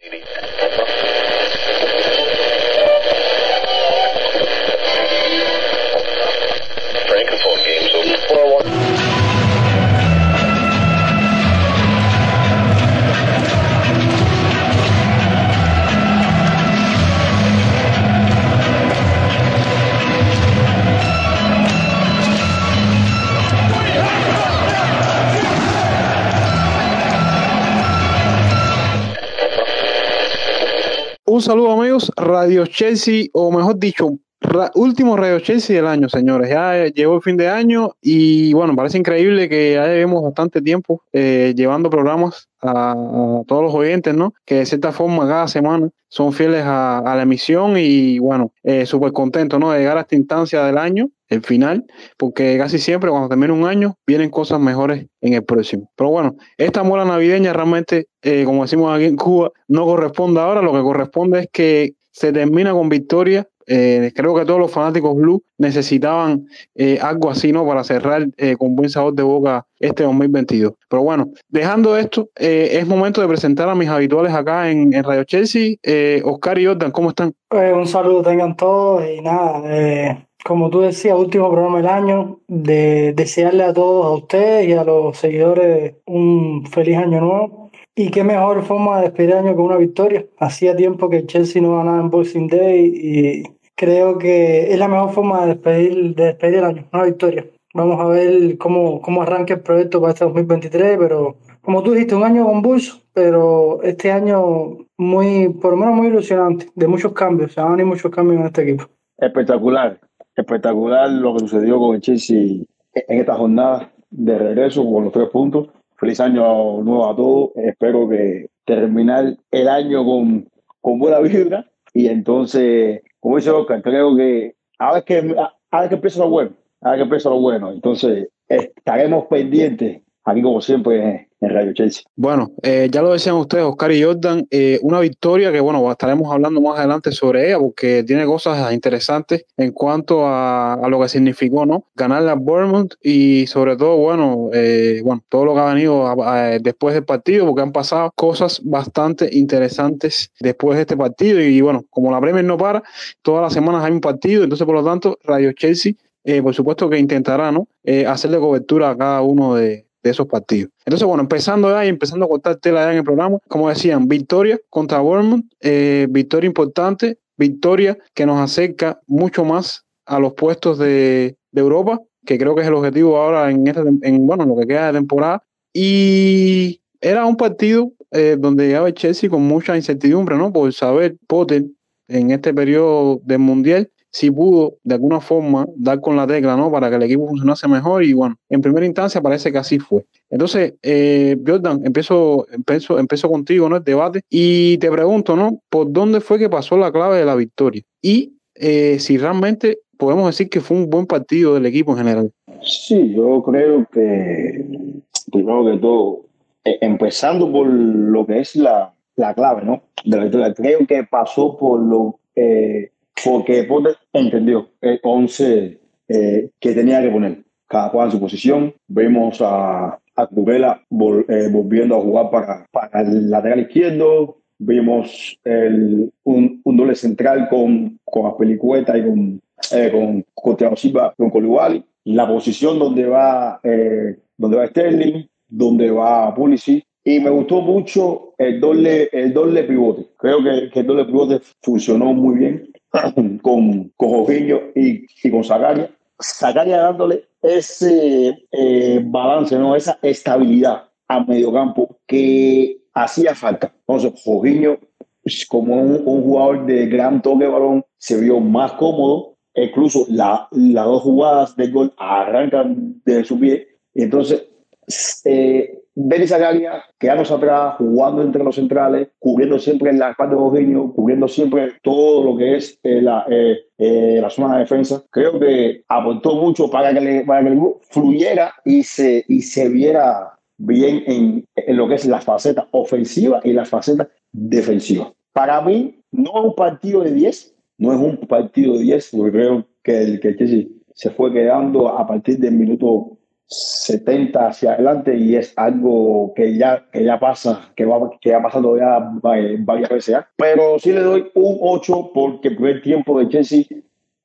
Un Radio Chelsea, o mejor dicho, último Radio Chelsea del año, señores. Ya llegó el fin de año y bueno, parece increíble que ya llevemos bastante tiempo eh, llevando programas a, todos los oyentes, ¿no? Que de cierta forma cada semana son fieles a, la emisión y bueno, eh, súper contento, ¿no? De llegar a esta instancia del año, el final, porque casi siempre cuando termina un año vienen cosas mejores en el próximo. Pero bueno, esta mola navideña realmente, eh, como decimos aquí en Cuba, no corresponde ahora, lo que corresponde es que se termina con victoria eh, creo que todos los fanáticos blue necesitaban eh, algo así, ¿no? Para cerrar eh, con buen sabor de boca este 2022. Pero bueno, dejando esto, es momento de presentar a mis habituales acá en, Radio Chelsea. Oscar y Jordan, ¿cómo están? un saludo tengan todos y nada, como tú decías, último programa del año, de desearle a todos, a ustedes y a los seguidores un feliz año nuevo. Y qué mejor forma de despedir el año con una victoria. Hacía tiempo que Chelsea no ganaba en Boxing Day y creo que es la mejor forma de despedir, de despedir el año, una victoria. Vamos a ver cómo, cómo arranca el proyecto para este 2023, pero como tú dijiste, un año convulso, pero este año muy, por lo menos muy ilusionante, de muchos cambios, se van a muchos cambios en este equipo. Espectacular, espectacular lo que sucedió con el Chelsea en esta jornada de regreso con los tres puntos. Feliz año nuevo a todos. Espero que terminar el año con, con buena vibra y entonces como dice Oscar, creo que ahora que, ahora que empieza lo bueno, ahora que empieza lo bueno, entonces estaremos pendientes aquí como siempre en Radio Chelsea. Bueno, eh, ya lo decían ustedes, Oscar y Jordan, eh, una victoria que bueno, estaremos hablando más adelante sobre ella porque tiene cosas interesantes en cuanto a, lo que significó, ¿no? Ganar la Bournemouth y sobre todo, bueno, eh, bueno, todo lo que ha venido después del partido porque han pasado cosas bastante interesantes después de este partido y bueno, como la Premier no para, todas las semanas hay un partido, entonces por lo tanto Radio Chelsea, por supuesto que intentará, ¿no? hacerle cobertura a cada uno de de esos partidos. Entonces, bueno, empezando ahí, empezando a cortar tela ya en el programa, como decían, victoria contra Bournemouth, eh, victoria importante, victoria que nos acerca mucho más a los puestos de, Europa, que creo que es el objetivo ahora en, esta, en bueno, lo que queda de temporada. Y era un partido eh, donde llegaba el Chelsea con mucha incertidumbre, ¿no? Por saber Potter en este periodo del Mundial si pudo de alguna forma dar con la tecla, ¿no? Para que el equipo funcionase mejor y bueno, en primera instancia parece que así fue. Entonces, eh, Jordan, empiezo, empiezo, empiezo contigo, ¿no? El debate y te pregunto, ¿no? ¿Por dónde fue que pasó la clave de la victoria? Y eh, si realmente podemos decir que fue un buen partido del equipo en general. Sí, yo creo que, primero que todo, eh, empezando por lo que es la, la clave, ¿no? De la victoria, creo que pasó por lo eh, porque Potter entendió el 11 eh, que tenía que poner, cada cual en su posición. Vemos a, a Curela eh, volviendo a jugar para, para el lateral izquierdo. Vimos el, un, un, doble central con, con Aspelicueta y con, eh, con, con Silva, con Colibali. La posición donde va, eh, donde va Sterling, donde va Pulisic. Y me gustó mucho el doble, el doble pivote. Creo que, que el doble pivote funcionó muy bien con, con Jorginho y, y con Zagaria. Zagaria dándole ese eh, balance, ¿no? esa estabilidad a mediocampo que hacía falta. Entonces, Jorginho, como un, jugador de gran toque de balón, se vio más cómodo. Incluso las dos jugadas de gol arrancan de su pie. Entonces, eh, Denis Zagaria, quedándose atrás, jugando entre los centrales, cubriendo siempre la espalda de Eugenio, cubriendo siempre todo lo que es eh, la, eh, eh, la zona de defensa. Creo que aportó mucho para que, le, para que el fluyera y se, y se viera bien en, en, lo que es la faceta ofensiva y la faceta defensiva. Para mí, no es un partido de 10, no es un partido de 10, porque creo que el que se fue quedando a partir del minuto 70 hacia adelante y es algo que ya, que ya pasa, que, va, que ha pasado ya varias veces ya. Pero sí le doy un 8 porque el primer tiempo de Chelsea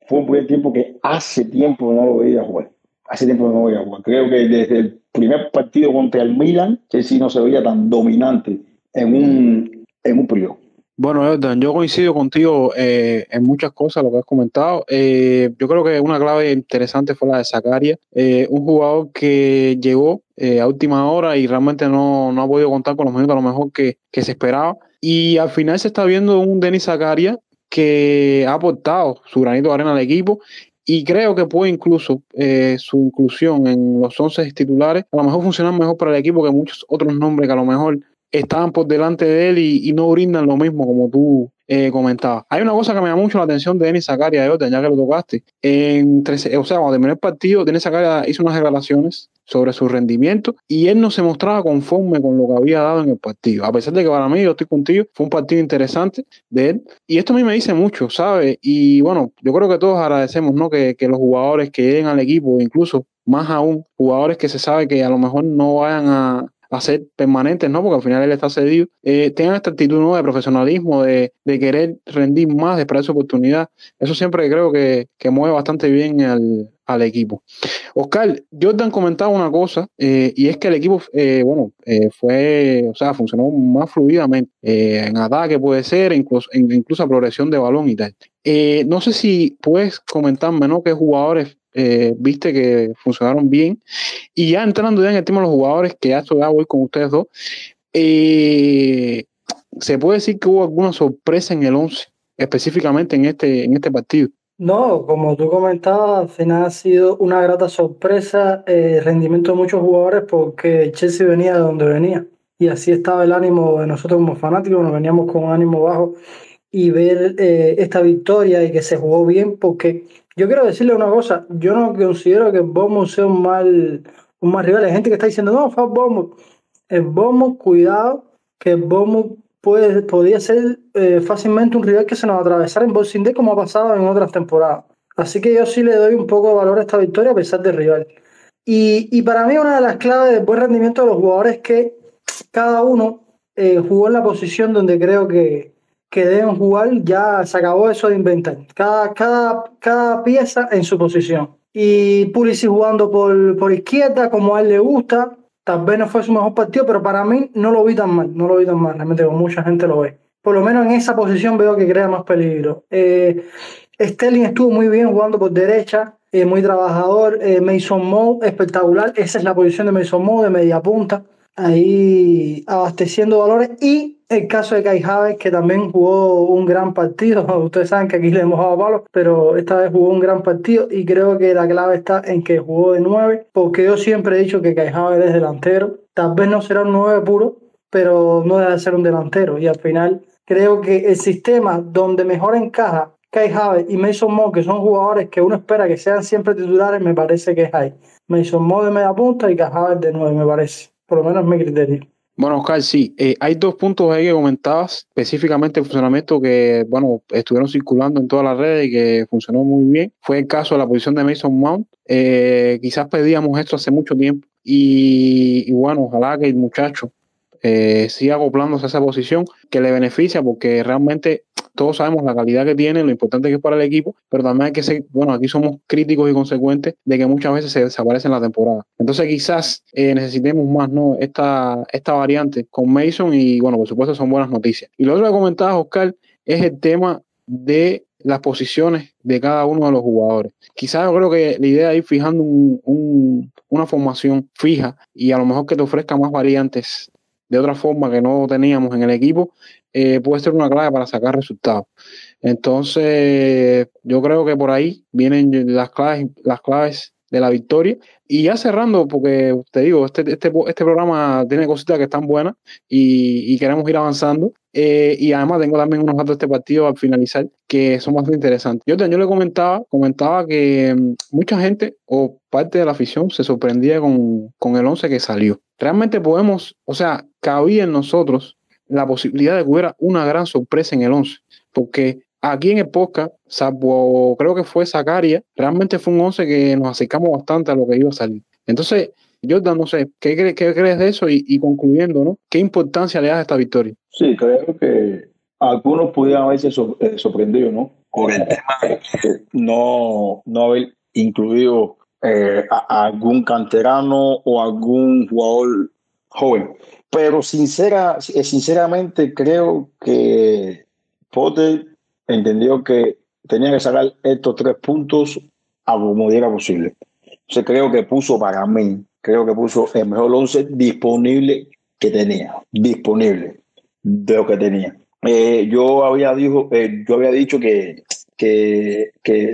fue un primer tiempo que hace tiempo no lo veía jugar. Hace tiempo no lo veía jugar. Creo que desde el primer partido contra el Milan, Chelsea no se veía tan dominante en un, en un periodo. Bueno, Jordan, yo coincido contigo eh, en muchas cosas, lo que has comentado. Eh, yo creo que una clave interesante fue la de Zacaria, eh, un jugador que llegó a última hora y realmente no, no, ha podido contar con los minutos a lo mejor que, que, se esperaba. Y al final se está viendo un Denis Zacaria que ha aportado su granito de arena al equipo y creo que puede incluso su inclusión en los 11 titulares a lo mejor funcionar mejor para el equipo que muchos otros nombres que a lo mejor estaban por delante de él y, no brindan lo mismo como tú eh, comentabas. Hay una cosa que me da mucho la atención de Denis Zakaria ya que lo tocaste. En o sea, cuando terminó el partido, Denis Zakaria hizo unas declaraciones sobre su rendimiento y él no se mostraba conforme con lo que había dado en el partido. A pesar de que para mí, yo estoy contigo, fue un partido interesante de él. Y esto a mí me dice mucho, ¿sabes? Y bueno, yo creo que todos agradecemos, ¿no? Que, que los jugadores que lleguen al equipo, incluso más aún, jugadores que se sabe que a lo mejor no vayan a, a ser permanentes, ¿no? Porque al final él está cedido, eh, tengan esta actitud ¿no? de profesionalismo, de, querer rendir más, de esperar su oportunidad. Eso siempre creo que, mueve bastante bien al, equipo. Oscar, Jordan comentaba una cosa, eh, y es que el equipo, eh, bueno, fue, o sea, funcionó más fluidamente en ataque puede ser, incluso, incluso a progresión de balón y tal. no sé si puedes comentarme, ¿no? ¿Qué jugadores eh, viste que funcionaron bien. Y ya entrando ya en el tema de los jugadores, que ya estoy voy con ustedes dos, eh, se puede decir que hubo alguna sorpresa en el 11, específicamente en este, en este partido. No, como tú comentabas, al final ha sido una grata sorpresa el rendimiento de muchos jugadores porque Chelsea venía de donde venía. Y así estaba el ánimo de nosotros como fanáticos, nos veníamos con ánimo bajo y ver eh, esta victoria y que se jugó bien porque yo quiero decirle una cosa, yo no considero que Bournemouth sea un mal, un mal rival. Hay gente que está diciendo, no, fue Bournemouth. El Bournemouth, cuidado, que el Bournemouth puede, podría ser eh, fácilmente un rival que se nos atravesara en Boxing Day como ha pasado en otras temporadas. Así que yo sí le doy un poco de valor a esta victoria a pesar del rival. Y, y para mí una de las claves del buen rendimiento de los jugadores es que cada uno eh, jugó en la posición donde creo que, que deben jugar, ya se acabó eso de inventar. Cada, cada, cada pieza en su posición. Y Pulisic jugando por, por izquierda, como a él le gusta. Tal vez no fue su mejor partido, pero para mí no lo vi tan mal. No lo vi tan mal, realmente, como mucha gente lo ve. Por lo menos en esa posición veo que crea más peligro. Eh, Sterling estuvo muy bien jugando por derecha, eh, muy trabajador. Eh, Mason Moe, espectacular. Esa es la posición de Mason Moe, de media punta. Ahí abasteciendo valores. Y el caso de Kai Havertz, que también jugó un gran partido. Ustedes saben que aquí le hemos dado palos, pero esta vez jugó un gran partido y creo que la clave está en que jugó de 9, porque yo siempre he dicho que Kai Havertz es delantero. Tal vez no será un 9 puro, pero no debe ser un delantero. Y al final creo que el sistema donde mejor encaja Kai Havertz y Mason Moore, que son jugadores que uno espera que sean siempre titulares, me parece que es ahí. Mason Moore de media punta y Kai Havertz de 9, me parece. Por lo menos es mi criterio. Bueno, Oscar, sí, eh, hay dos puntos ahí que comentabas, específicamente el funcionamiento que, bueno, estuvieron circulando en todas las redes y que funcionó muy bien. Fue el caso de la posición de Mason Mount. Eh, quizás pedíamos esto hace mucho tiempo y, bueno, ojalá que el muchacho eh, siga acoplándose a esa posición que le beneficia porque realmente todos sabemos la calidad que tiene, lo importante que es para el equipo, pero también hay que ser, bueno, aquí somos críticos y consecuentes de que muchas veces se desaparece en la temporada. Entonces quizás eh, necesitemos más, ¿no? Esta, esta variante con Mason y bueno, por supuesto son buenas noticias. Y lo otro que comentabas, Oscar, es el tema de las posiciones de cada uno de los jugadores. Quizás yo creo que la idea es ir fijando una formación fija y a lo mejor que te ofrezca más variantes de otra forma que no teníamos en el equipo, eh, puede ser una clave para sacar resultados. Entonces, yo creo que por ahí vienen las claves, las claves de la victoria. Y ya cerrando, porque te digo, este, este, este programa tiene cositas que están buenas y, queremos ir avanzando. Eh, y además tengo también unos datos de este partido al finalizar que son bastante interesantes. Yo, yo le comentaba, comentaba que mm, mucha gente o parte de la afición se sorprendía con, con el 11 que salió. Realmente podemos, o sea, cabía en nosotros la posibilidad de que hubiera una gran sorpresa en el 11, porque aquí en el podcast, salvo creo que fue Zacaria, realmente fue un 11 que nos acercamos bastante a lo que iba a salir. Entonces, Jordan, no sé, ¿qué, qué crees de eso? Y, concluyendo, ¿no? ¿Qué importancia le das a esta victoria? Sí, creo que algunos pudieran haberse eh, sorprendido, ¿no? Por el tema de no, no haber incluido eh, a, algún canterano o algún jugador joven. Pero sincera, eh, sinceramente creo que Potter entendió que tenía que sacar estos tres puntos a como diera posible. Entonces creo que puso para mí, creo que puso el mejor once disponible que tenía, disponible de lo que tenía. Eh, yo había dijo, eh, yo había dicho que que, que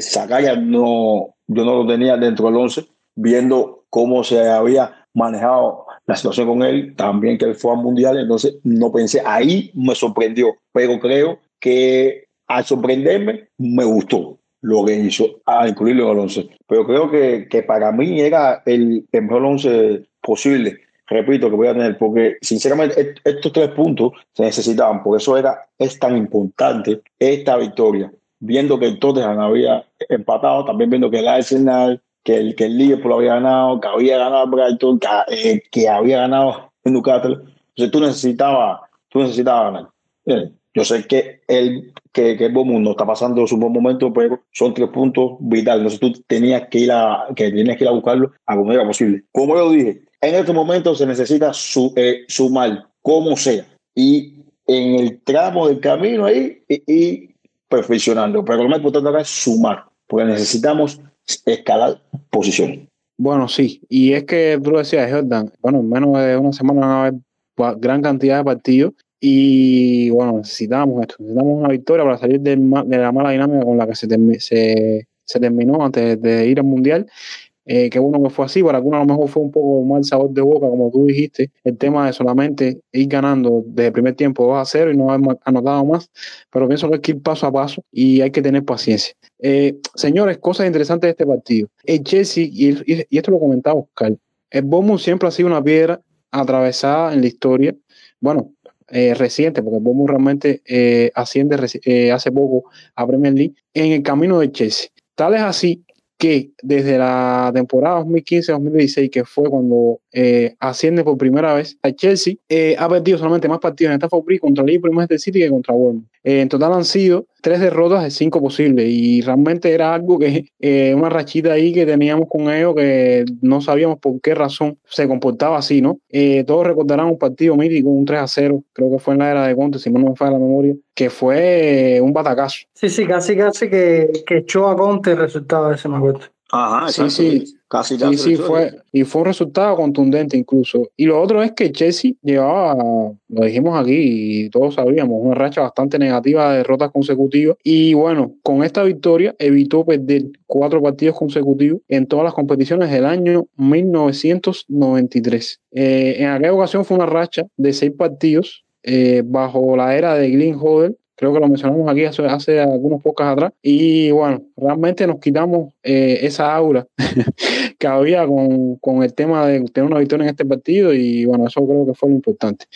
no, yo no lo tenía dentro del once, viendo cómo se había manejado la situación con él, también que él fue al mundial, entonces no pensé, ahí me sorprendió, pero creo que al sorprenderme me gustó lo que hizo a incluirlo el once. Pero creo que, que para mí era el, el mejor once posible repito, que voy a tener, porque sinceramente estos tres puntos se necesitaban, por eso era, es tan importante esta victoria, viendo que el Tottenham había empatado, también viendo que el Arsenal, que el, que el Liverpool había ganado, que había ganado Brighton, que, eh, que había ganado Newcastle. Entonces tú necesitabas, tú necesitabas ganar. Yo sé que el que, que mundo está pasando su buen momento, pero son tres puntos vitales. Entonces tú tenías que ir a, que tenías que ir a buscarlo a como era posible. Como yo dije, en este momento se necesita eh, sumar, como sea. Y en el tramo del camino ahí, y, perfeccionando. Pero lo más importante acá es sumar, porque necesitamos escalar posiciones. Bueno, sí, y es que tú decías, Jordan, bueno, en menos de una semana van a haber gran cantidad de partidos y bueno, necesitamos esto, necesitamos una victoria para salir de, la mala dinámica con la que se, se, se terminó antes de ir al Mundial eh, qué bueno que fue así, para algunos a lo mejor fue un poco mal sabor de boca, como tú dijiste, el tema de solamente ir ganando desde el primer tiempo 2 a 0 y no haber anotado más, pero pienso que hay que ir paso a paso y hay que tener paciencia. Eh, señores, cosas interesantes de este partido. El Chelsea, y, esto lo comentaba Oscar, el Bournemouth siempre ha sido una piedra atravesada en la historia, bueno, eh, reciente, porque Bournemouth realmente eh, asciende hace poco a Premier League, en el camino de Chelsea. Tal es así que desde la temporada 2015-2016, que fue cuando eh, asciende por primera vez a Chelsea, eh, ha perdido solamente más partidos en esta Bridge contra Liverpool y Manchester City que contra Bournemouth. Eh, en total han sido tres derrotas de cinco posibles y realmente era algo que una rachita ahí que teníamos con ellos que no sabíamos por qué razón se comportaba así, ¿no? todos recordarán un partido mítico, un 3 a 0, creo que fue en la era de Conte, si no me falla la memoria, que fue un batacazo. Sí, sí, casi casi que, que echó a Conte el resultado de ese, me acuerdo. Ajá, sí, sí. Casi, sí, sí, fue, y fue un resultado contundente incluso. Y lo otro es que Chelsea llevaba, lo dijimos aquí y todos sabíamos, una racha bastante negativa de derrotas consecutivas. Y bueno, con esta victoria evitó perder cuatro partidos consecutivos en todas las competiciones del año 1993. Eh, en aquella ocasión fue una racha de seis partidos eh, bajo la era de Glenn Hoddle, creo que lo mencionamos aquí hace, hace algunos pocos atrás, y bueno, realmente nos quitamos eh, esa aura que había con, con, el tema de tener una victoria en este partido, y bueno, eso creo que fue lo importante.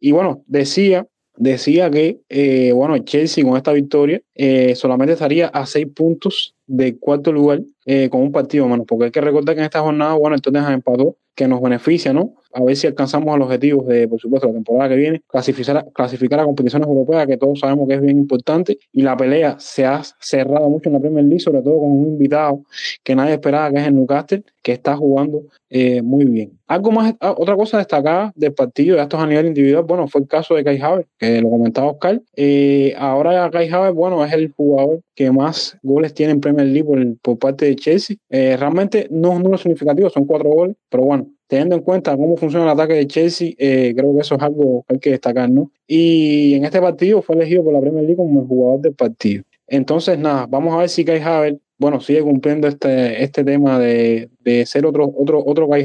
Y bueno, decía decía que, eh, bueno, Chelsea con esta victoria eh, solamente estaría a seis puntos del cuarto lugar con un partido menos, porque hay que recordar que en esta jornada, bueno, entonces empató, que nos beneficia, ¿no? a ver si alcanzamos los objetivos de, por supuesto, la temporada que viene, clasificar, clasificar a competiciones europeas, que todos sabemos que es bien importante, y la pelea se ha cerrado mucho en la Premier League, sobre todo con un invitado que nadie esperaba, que es el Newcastle, que está jugando eh, muy bien. Algo más, ah, otra cosa destacada del partido, de estos a nivel individual, bueno, fue el caso de Kai Havertz, que lo comentaba Oscar. Eh, ahora Kai Havertz, bueno, es el jugador que más goles tiene en Premier League por, parte de Chelsea. Eh, realmente no es número significativo, son cuatro goles, pero bueno, teniendo en cuenta cómo funciona el ataque de Chelsea, eh, creo que eso es algo que hay que destacar, ¿no? Y en este partido fue elegido por la Premier League como el jugador del partido. Entonces, nada, vamos a ver si Kai Havertz, bueno, sigue cumpliendo este, este tema de, ser otro, otro, otro de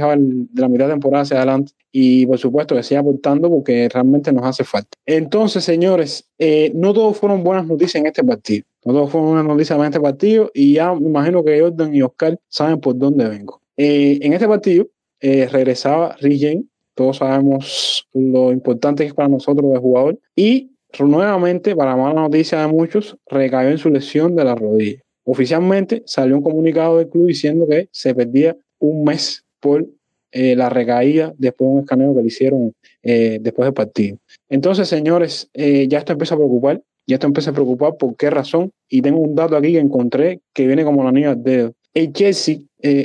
la mitad de temporada hacia adelante y por supuesto que siga aportando porque realmente nos hace falta. Entonces, señores, eh, no todos fueron buenas noticias en este partido. No todos fueron buenas noticias en este partido y ya me imagino que Jordan y Oscar saben por dónde vengo. Eh, en este partido, eh, regresaba Rigen, todos sabemos lo importante que es para nosotros el jugador, y nuevamente, para mala noticia de muchos, recayó en su lesión de la rodilla. Oficialmente salió un comunicado del club diciendo que se perdía un mes por eh, la recaída después de un escaneo que le hicieron eh, después del partido. Entonces, señores, eh, ya esto empieza a preocupar, ya esto empieza a preocupar por qué razón, y tengo un dato aquí que encontré que viene como la niña del dedo. El Chelsea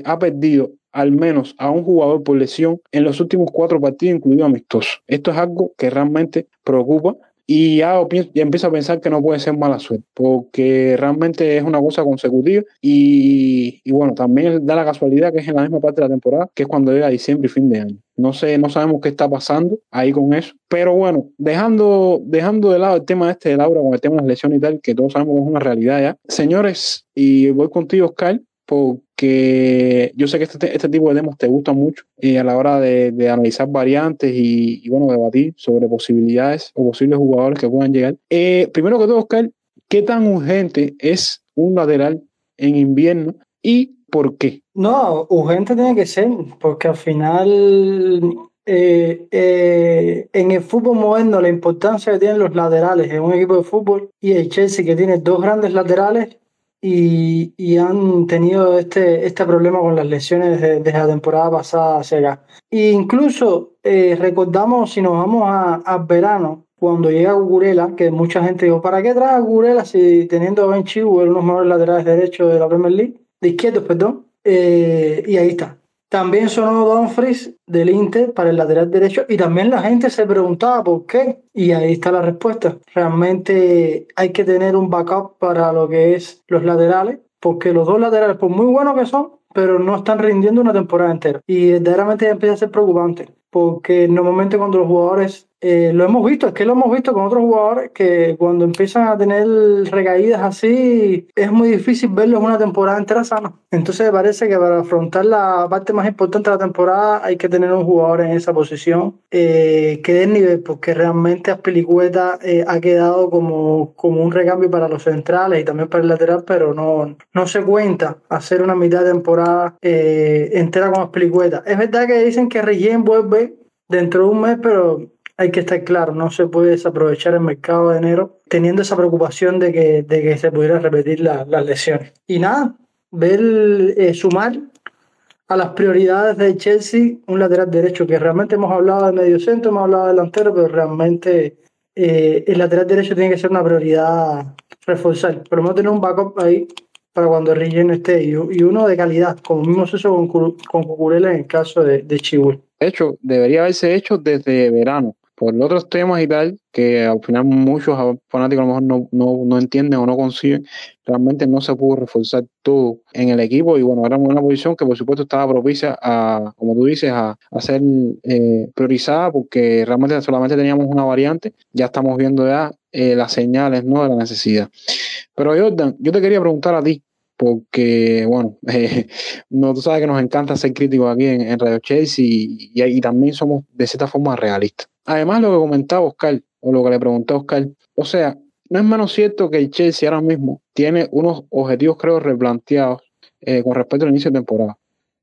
ha perdido al menos a un jugador por lesión en los últimos cuatro partidos, incluido amistoso. Esto es algo que realmente preocupa y ya, ya empiezo a pensar que no puede ser mala suerte, porque realmente es una cosa consecutiva y, y, bueno, también da la casualidad que es en la misma parte de la temporada, que es cuando llega diciembre y fin de año. No sé, no sabemos qué está pasando ahí con eso, pero bueno, dejando, dejando de lado el tema este de Laura con el tema de las lesiones y tal, que todos sabemos que es una realidad ya. Señores, y voy contigo, Oscar, porque yo sé que este, este tipo de temas te gustan mucho y a la hora de, de analizar variantes y, y, bueno, debatir sobre posibilidades o posibles jugadores que puedan llegar. Eh, primero que todo, Oscar, ¿qué tan urgente es un lateral en invierno y por qué? No, urgente tiene que ser, porque al final eh, eh, en el fútbol moderno la importancia que tienen los laterales en un equipo de fútbol y el Chelsea que tiene dos grandes laterales y, y, han tenido este, este problema con las lesiones desde, desde la temporada pasada acá. E incluso eh, recordamos, si nos vamos al verano, cuando llega Gurela, que mucha gente dijo, ¿para qué trae a Gurela si teniendo a Ben Chilwell, unos mejores laterales derechos de la Premier League? De izquierdos, perdón. Eh, y ahí está. También sonó Dumfries del Inter para el lateral derecho y también la gente se preguntaba por qué. Y ahí está la respuesta. Realmente hay que tener un backup para lo que es los laterales, porque los dos laterales, por muy buenos que son, pero no están rindiendo una temporada entera. Y verdaderamente empieza a ser preocupante, porque normalmente cuando los jugadores eh, lo hemos visto, es que lo hemos visto con otros jugadores que cuando empiezan a tener recaídas así, es muy difícil verlos una temporada entera sana. Entonces me parece que para afrontar la parte más importante de la temporada hay que tener un jugador en esa posición eh, que dé nivel, porque realmente Aspilicueta eh, ha quedado como, como un recambio para los centrales y también para el lateral, pero no, no se cuenta hacer una mitad de temporada eh, entera con Aspilicueta. Es verdad que dicen que Regien vuelve dentro de un mes, pero hay que estar claro, no se puede desaprovechar el mercado de enero teniendo esa preocupación de que, de que se pudiera repetir la, las lesiones. Y nada, ver eh, sumar a las prioridades de Chelsea un lateral derecho, que realmente hemos hablado de medio centro, hemos hablado de delantero, pero realmente eh, el lateral derecho tiene que ser una prioridad reforzar. Pero a tener un backup ahí para cuando el esté y, uno de calidad, como mismo eso con, con Cucurella en el caso de, de. De hecho, debería haberse hecho desde verano por otros temas y tal, que al final muchos fanáticos a lo mejor no, no, no, entienden o no consiguen, realmente no se pudo reforzar todo en el equipo y bueno, era una posición que por supuesto estaba propicia a, como tú dices, a, a ser eh, priorizada porque realmente solamente teníamos una variante, ya estamos viendo ya eh, las señales ¿no? de la necesidad. Pero Jordan, yo te quería preguntar a ti, porque, bueno, eh, no, tú sabes que nos encanta ser críticos aquí en, Radio Chelsea y, también somos de cierta forma realistas. Además, lo que comentaba Oscar, o lo que le pregunté a Oscar, o sea, no es menos cierto que el Chelsea ahora mismo tiene unos objetivos, creo, replanteados eh, con respecto al inicio de temporada.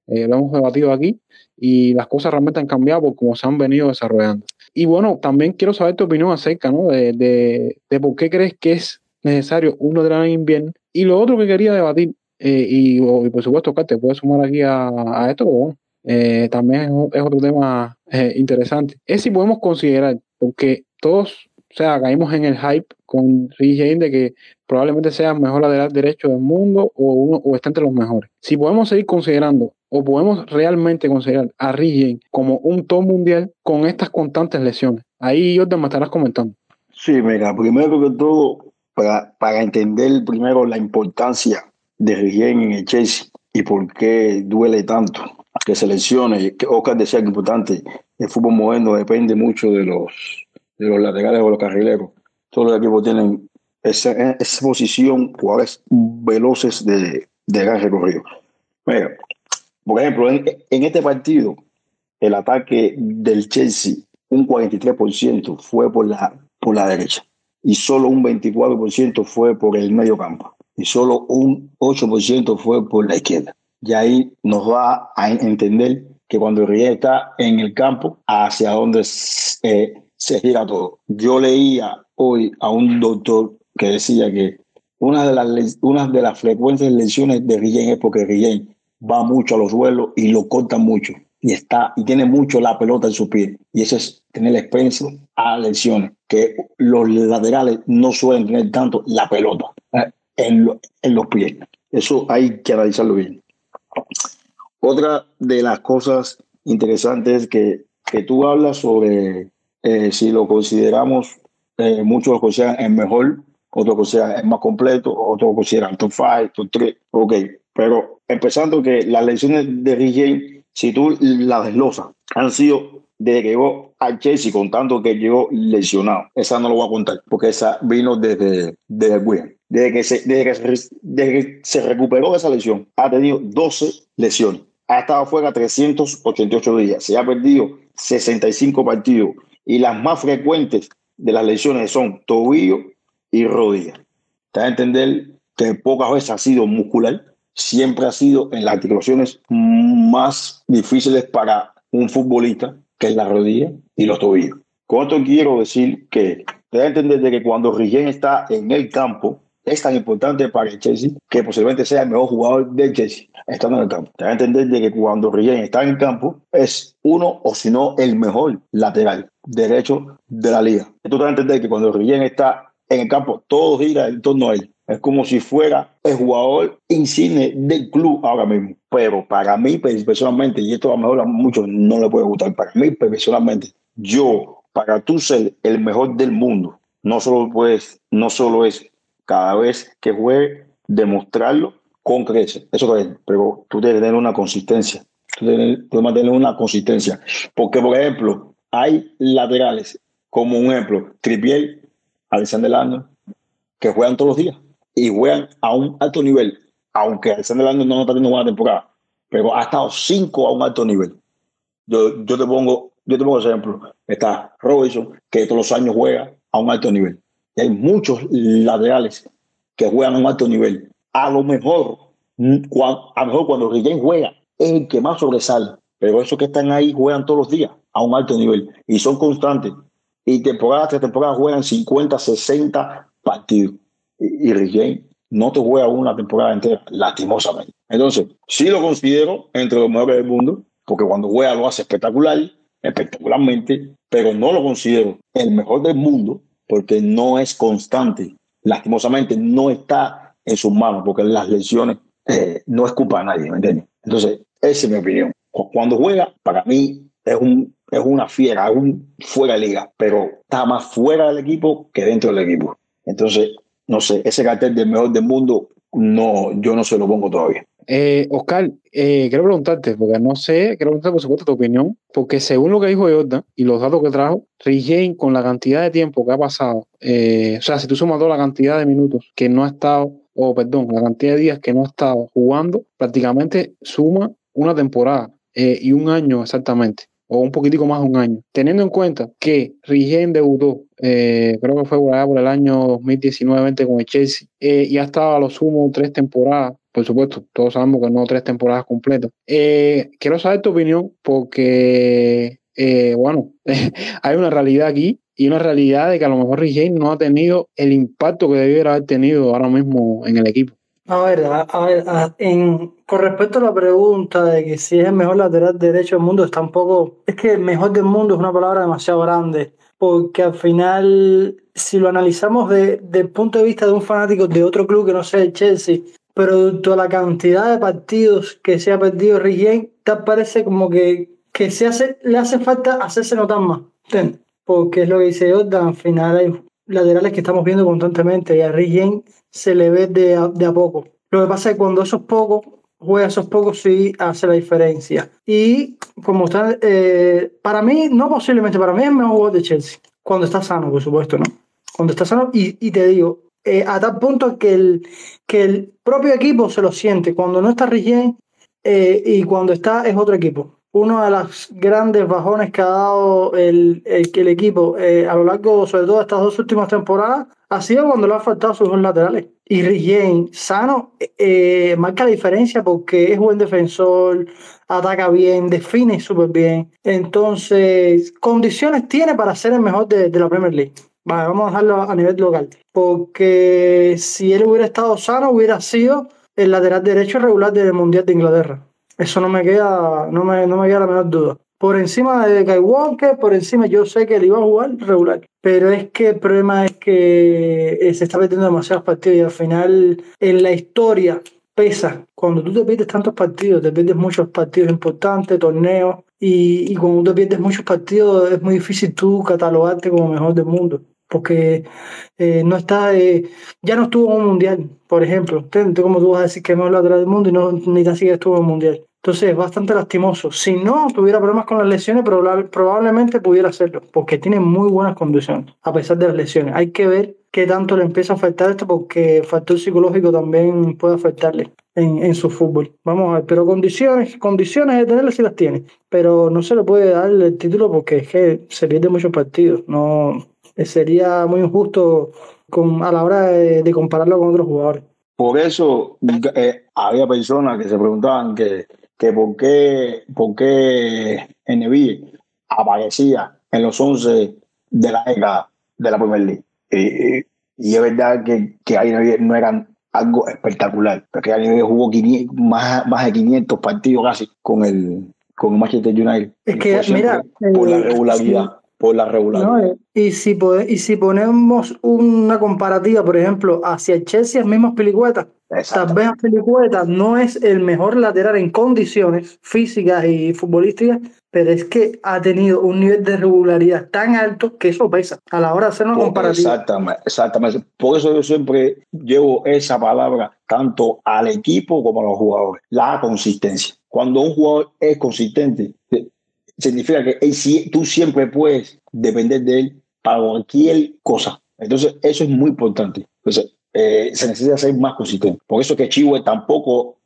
Eh, lo hemos debatido aquí y las cosas realmente han cambiado por cómo se han venido desarrollando. Y bueno, también quiero saber tu opinión acerca ¿no? de, de, por qué crees que es necesario uno de la invierno. Y lo otro que quería debatir, eh, y, por supuesto, Oscar, te puedes sumar aquí a, esto, eh, también es, otro tema eh, interesante. Es si podemos considerar, porque todos, o sea, caímos en el hype con Rick James de que probablemente sea el mejor lateral derecho del mundo o, uno, o está entre los mejores. Si podemos seguir considerando o podemos realmente considerar a James como un top mundial con estas constantes lesiones. Ahí Jordan me estarás comentando. Sí, mira, primero que todo, para, para entender primero la importancia de James en el Chelsea y por qué duele tanto que seleccione, que Oscar decía que importante, el fútbol moderno depende mucho de los, de los laterales o los carrileros. Todos los equipos tienen esa, esa posición, jugadores veloces de, de gran recorrido. Mira, por ejemplo, en, en, este partido, el ataque del Chelsea, un 43% fue por la, por la derecha y solo un 24% fue por el medio campo y solo un 8% fue por la izquierda y ahí nos va a entender que cuando el está en el campo, hacia dónde eh, se gira todo. Yo leía hoy a un doctor que decía que una de las, una de las frecuentes lesiones de Riel es porque Riel va mucho a los suelos y lo corta mucho y está y tiene mucho la pelota en su pie. Y eso es tener expenso a lesiones que los laterales no suelen tener tanto la pelota ¿eh? en, en los pies. Eso hay que analizarlo bien. Otra de las cosas interesantes que, que tú hablas sobre eh, si lo consideramos eh, muchos lo consideran el mejor otros consideran el más completo otros consideran top 5 top 3 ok pero empezando que las lesiones de Rick si tú la desglosas, han sido desde que llegó al Chelsea contando que llegó lesionado. Esa no lo voy a contar porque esa vino desde, desde el Desde que, se, desde, que, se recuperó de esa lesión, ha tenido 12 lesiones. Ha estado fuera 388 días. Se ha perdido 65 partidos. Y las más frecuentes de las lesiones son tobillo y rodilla. Te a entender que pocas veces ha sido muscular siempre ha sido en las articulaciones más difíciles para un futbolista, que es la rodilla y los tobillos. Con esto quiero decir que te da entender de que cuando Rigén está en el campo, es tan importante para el Chelsea que posiblemente sea el mejor jugador del Chelsea estando en el campo. Te da a entender de que cuando Rigén está en el campo es uno o si no el mejor lateral derecho de la liga. Esto te da a entender que cuando Rigén está en el campo todo gira en torno a él. Es como si fuera el jugador insigne del club ahora mismo. Pero para mí, personalmente, y esto a lo mejor a muchos no le puede gustar, para mí, personalmente, yo, para tú ser el mejor del mundo, no solo, pues, no solo es cada vez que juegue demostrarlo con creces. Eso es, pero tú debes tener una consistencia. Tú debes, mantener una consistencia. Porque, por ejemplo, hay laterales, como un ejemplo, Tripiel, Alexander Arnold, que juegan todos los días y juegan a un alto nivel, aunque Alexander Arnold no está teniendo buena temporada, pero ha estado cinco a un alto nivel. Yo, yo te pongo, yo te pongo ejemplo. Está Robinson, que todos los años juega a un alto nivel. Y hay muchos laterales que juegan a un alto nivel. A lo mejor, cuando, a lo mejor cuando Rigen juega, es el que más sobresale. Pero esos que están ahí juegan todos los días a un alto nivel y son constantes. Y temporada tras temporada juegan 50, 60 partidos y, no te juega una temporada entera, lastimosamente. Entonces, sí lo considero entre los mejores del mundo, porque cuando juega lo hace espectacular, espectacularmente, pero no lo considero el mejor del mundo porque no es constante. Lastimosamente no está en sus manos porque las lesiones eh, no es culpa de nadie, ¿me entiendes? Entonces, esa es mi opinión. Cuando juega, para mí es, un, es una fiera, es un fuera de liga, pero está más fuera del equipo que dentro del equipo. Entonces, no sé, ese cartel del mejor del mundo, no, yo no se lo pongo todavía. Eh, Oscar, eh, quiero preguntarte, porque no sé, quiero preguntarte por supuesto tu opinión, porque según lo que dijo Jordan y los datos que trajo, Rick con la cantidad de tiempo que ha pasado, eh, o sea, si tú sumas toda la cantidad de minutos que no ha estado, o perdón, la cantidad de días que no ha estado jugando, prácticamente suma una temporada y un año exactamente o un poquitico más de un año. Teniendo en cuenta que Rigen debutó, eh, creo que fue por, el año 2019-20 con el Chelsea, eh, y ha estado a lo sumo tres temporadas, por supuesto, todos sabemos que no tres temporadas completas. Eh, quiero saber tu opinión porque, bueno, hay una realidad aquí y una realidad de que a lo mejor Rigen no ha tenido el impacto que debiera haber tenido ahora mismo en el equipo. A ver, a, ver, en, con respecto a la pregunta de que si es el mejor lateral derecho del mundo, está un poco. Es que el mejor del mundo es una palabra demasiado grande, porque al final, si lo analizamos desde el punto de vista de un fanático de otro club que no sea el Chelsea, producto de la cantidad de partidos que se ha perdido Rick te parece como que, que se hace, le hace falta hacerse notar más. Porque es lo que dice Jordan, al final hay laterales que estamos viendo constantemente y a Rick se le ve de a, de a poco. Lo que pasa es que cuando esos pocos, juega esos pocos, sí hace la diferencia. Y como está, eh, para mí, no posiblemente, para mí es el mejor jugador de Chelsea. Cuando está sano, por supuesto, ¿no? Cuando está sano, y, y te digo, eh, a tal punto que el, que el propio equipo se lo siente. Cuando no está Rigien eh, y cuando está es otro equipo. Uno de los grandes bajones que ha dado el, el, equipo a lo largo, sobre todo, de estas dos últimas temporadas, ha sido cuando le han faltado sus dos laterales. Y sano, eh, marca la diferencia porque es buen defensor, ataca bien, define súper bien. Entonces, condiciones tiene para ser el mejor de, la Premier League. Vale, vamos a dejarlo a nivel local. Porque si él hubiera estado sano, hubiera sido el lateral derecho regular del Mundial de Inglaterra. Eso no me queda, no me, no me queda la menor duda. Por encima de Kai Walker, por encima yo sé que él iba a jugar regular. Pero es que el problema es que eh, se está metiendo demasiados partidos y al final en la historia pesa. Cuando tú te pierdes tantos partidos, te pierdes muchos partidos importantes, torneos, y, y cuando te pierdes muchos partidos es muy difícil tú catalogarte como mejor del mundo porque eh, no está, eh, ya no estuvo en un mundial, por ejemplo. ¿Cómo tú vas a decir que es mejor lateral del mundo y no ni tan siquiera estuvo en un mundial? Entonces es bastante lastimoso. Si no tuviera problemas con las lesiones, probablemente pudiera hacerlo, porque tiene muy buenas condiciones, a pesar de las lesiones. Hay que ver qué tanto le empieza a afectar esto, porque el factor psicológico también puede afectarle en, en su fútbol. Vamos a ver, pero condiciones, condiciones de tenerlas sí las tiene, pero no se le puede dar el título porque es que se pierde muchos partidos. No, sería muy injusto con, a la hora de, compararlo con otros jugadores. Por eso eh, había personas que se preguntaban que, que por qué, por qué NBA aparecía en los 11 de la década de la Premier League. y es verdad que, que ahí no eran algo espectacular, porque ahí jugó más, más de 500 partidos casi con el, con Manchester United. Es que, mira, por la eh, regularidad por la regularidad. y, si y si ponemos una comparativa, por ejemplo, hacia el Chelsea, mismas pelicuetas, tal vez pelicuetas no es el mejor lateral en condiciones físicas y futbolísticas, pero es que ha tenido un nivel de regularidad tan alto que eso pesa a la hora de hacer una comparativa. Exactamente, exactamente. Por eso yo siempre llevo esa palabra tanto al equipo como a los jugadores, la consistencia. Cuando un jugador es consistente, significa que tú siempre puedes depender de él para cualquier cosa. Entonces, eso es muy importante. Entonces, eh, se necesita ser más consistente. Por eso que Chihuahua tampoco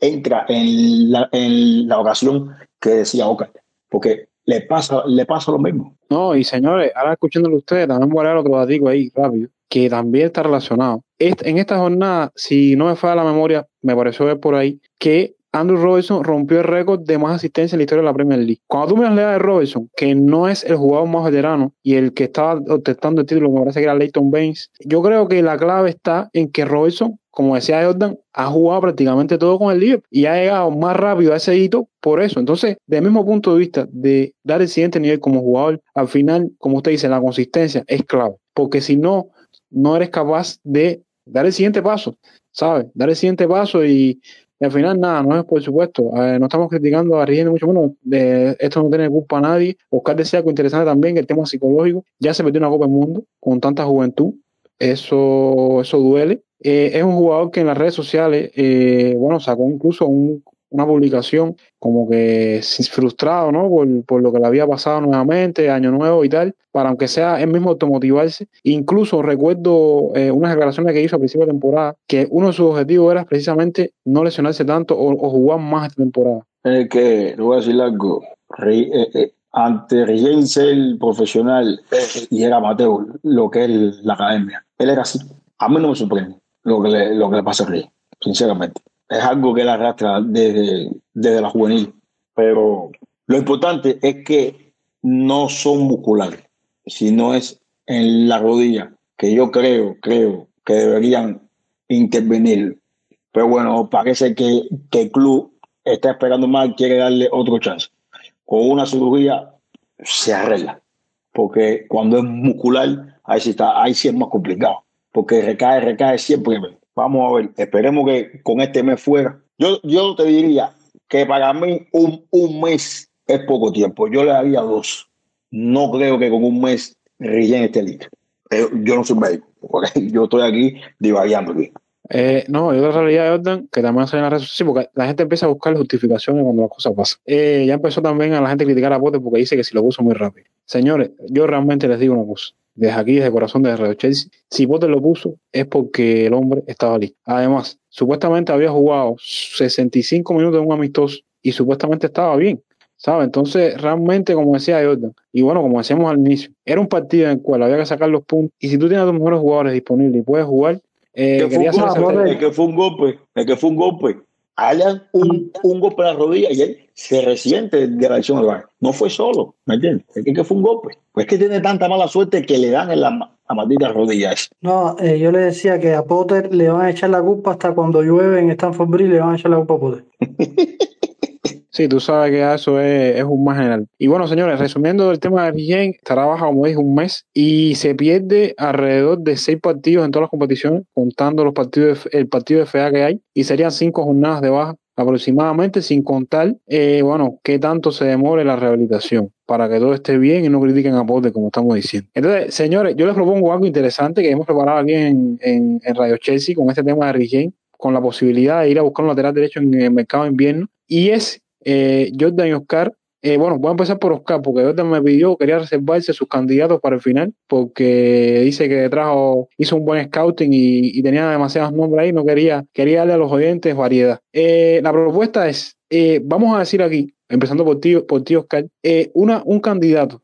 entra en la, en la ocasión que decía Oca, porque le pasa, le pasa lo mismo. No, y señores, ahora escuchándolo ustedes, también voy a dar otro datico ahí rápido, que también está relacionado. en esta jornada, si no me falla la memoria, me pareció ver por ahí que Andrew Robertson rompió el récord de más asistencia en la historia de la Premier League. Cuando tú miras la edad de Robertson, que no es el jugador más veterano y el que estaba obtentando el título, me parece que era Leighton Baines, yo creo que la clave está en que Robertson, como decía Jordan, ha jugado prácticamente todo con el Liverpool y ha llegado más rápido a ese hito por eso. Entonces, del mismo punto de vista de dar el siguiente nivel como jugador, al final, como usted dice, la consistencia es clave, porque si no, no eres capaz de dar el siguiente paso, ¿sabes? Dar el siguiente paso y al final, nada, no es por supuesto. no estamos criticando a Rigen mucho menos. De, esto no tiene culpa a nadie. Oscar decía algo interesante también, el tema psicológico. Ya se metió una Copa del Mundo con tanta juventud. Eso, eso duele. Eh, es un jugador que en las redes sociales, eh, bueno, sacó incluso un, una publicación como que frustrado, ¿no? Por, lo que le había pasado nuevamente, año nuevo y tal, para aunque sea él mismo automotivarse. Incluso recuerdo eh, unas declaraciones que hizo a principio de temporada, que uno de sus objetivos era precisamente no lesionarse tanto o, jugar más esta temporada. Es que, le voy a decir algo, eh, eh, ante el profesional y era amateur, lo que es la academia, él era así. A mí no me sorprende lo que le, lo que le pasa a Rey, sinceramente es algo que él arrastra desde, desde la juvenil. Pero lo importante es que no son musculares, sino es en la rodilla, que yo creo, creo que deberían intervenir. Pero bueno, parece que, el club está esperando más, quiere darle otro chance. Con una cirugía se arregla, porque cuando es muscular, ahí sí, está, ahí sí es más complicado, porque recae, recae siempre Vamos a ver, esperemos que con este mes fuera. Yo, yo te diría que para mí un, un mes es poco tiempo. Yo le daría dos. No creo que con un mes rellene este listo. Yo no soy médico, yo estoy aquí divagando Eh, no, y otra realidad, Jordan, que también sale en las redes sociales, porque la gente empieza a buscar justificaciones cuando las cosas pasan. Eh, ya empezó también a la gente a criticar a Pote porque dice que si lo puso muy rápido. Señores, yo realmente les digo una cosa desde aquí, desde el corazón de Radio Chelsea, si Potter lo puso es porque el hombre estaba listo. Además, supuestamente había jugado 65 minutos en un amistoso y supuestamente estaba bien. ¿Sabe? Entonces, realmente, como decía Jordan, y bueno, como decíamos al inicio, era un partido en el cual había que sacar los puntos. Y si tú tienes a tus mejores jugadores disponibles y puedes jugar, eh, el que fue un golpe, el que fue un golpe hagan un, un, golpe en la rodilla y él se resiente de la acción No fue solo, ¿me entiendes? Es que, fue un golpe. Pues es que tiene tanta mala suerte que le dan en la, maldita rodilla No, eh, yo le decía que a Potter le van a echar la culpa hasta cuando llueve en Stanford Bridge, le van a echar la culpa a Potter. Sí, tú sabes que eso es, es, un más general. Y bueno, señores, resumiendo el tema de Rigen, estará baja, como dije, un mes y se pierde alrededor de seis partidos en todas las competiciones, contando los partidos, el partido de FA que hay, y serían cinco jornadas de baja aproximadamente, sin contar, eh, bueno, qué tanto se demore la rehabilitación para que todo esté bien y no critiquen a Pote, como estamos diciendo. Entonces, señores, yo les propongo algo interesante que hemos preparado aquí en, en, en Radio Chelsea con este tema de Rigen, con la posibilidad de ir a buscar un lateral derecho en el mercado de invierno, y es eh, Jordan y Oscar. Eh, bueno, voy a empezar por Oscar, porque Jordan me pidió, quería reservarse sus candidatos para el final, porque dice que trajo, hizo un buen scouting y, tenía demasiados nombres ahí, no quería, quería darle a los oyentes variedad. Eh, la propuesta es, eh, vamos a decir aquí, empezando por ti, por ti Oscar, una, un candidato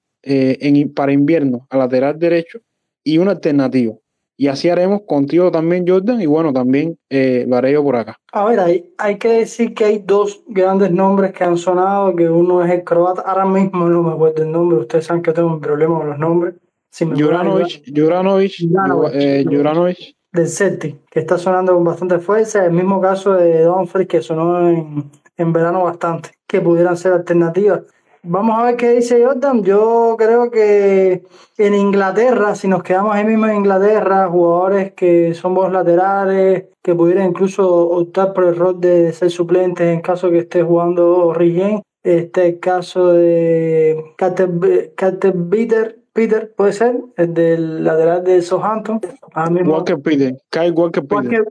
para invierno a lateral derecho y una alternativa. Y así haremos contigo también, Jordan, y bueno, también eh, lo haré yo por acá. A ver, hay, hay que decir que hay dos grandes nombres que han sonado, que uno es el croata, ahora mismo no me acuerdo el nombre, ustedes saben que tengo un problema con los nombres. Si Juranovic, Juranovic, eh, Juranovic, del Celtic, que está sonando con bastante fuerza, el mismo caso de Dumfries, que sonó en, en verano bastante, que pudieran ser alternativas. Vamos a ver qué dice Jordan. Yo creo que en Inglaterra, si nos quedamos ahí mismo en Inglaterra, jugadores que son laterales, que pudieran incluso optar por el rol de ser suplentes en caso que esté jugando Rigen. Este el caso de Carter Bitter, Peter, puede ser, el del lateral de Southampton. Walker Peter, Kyle Walker Peter.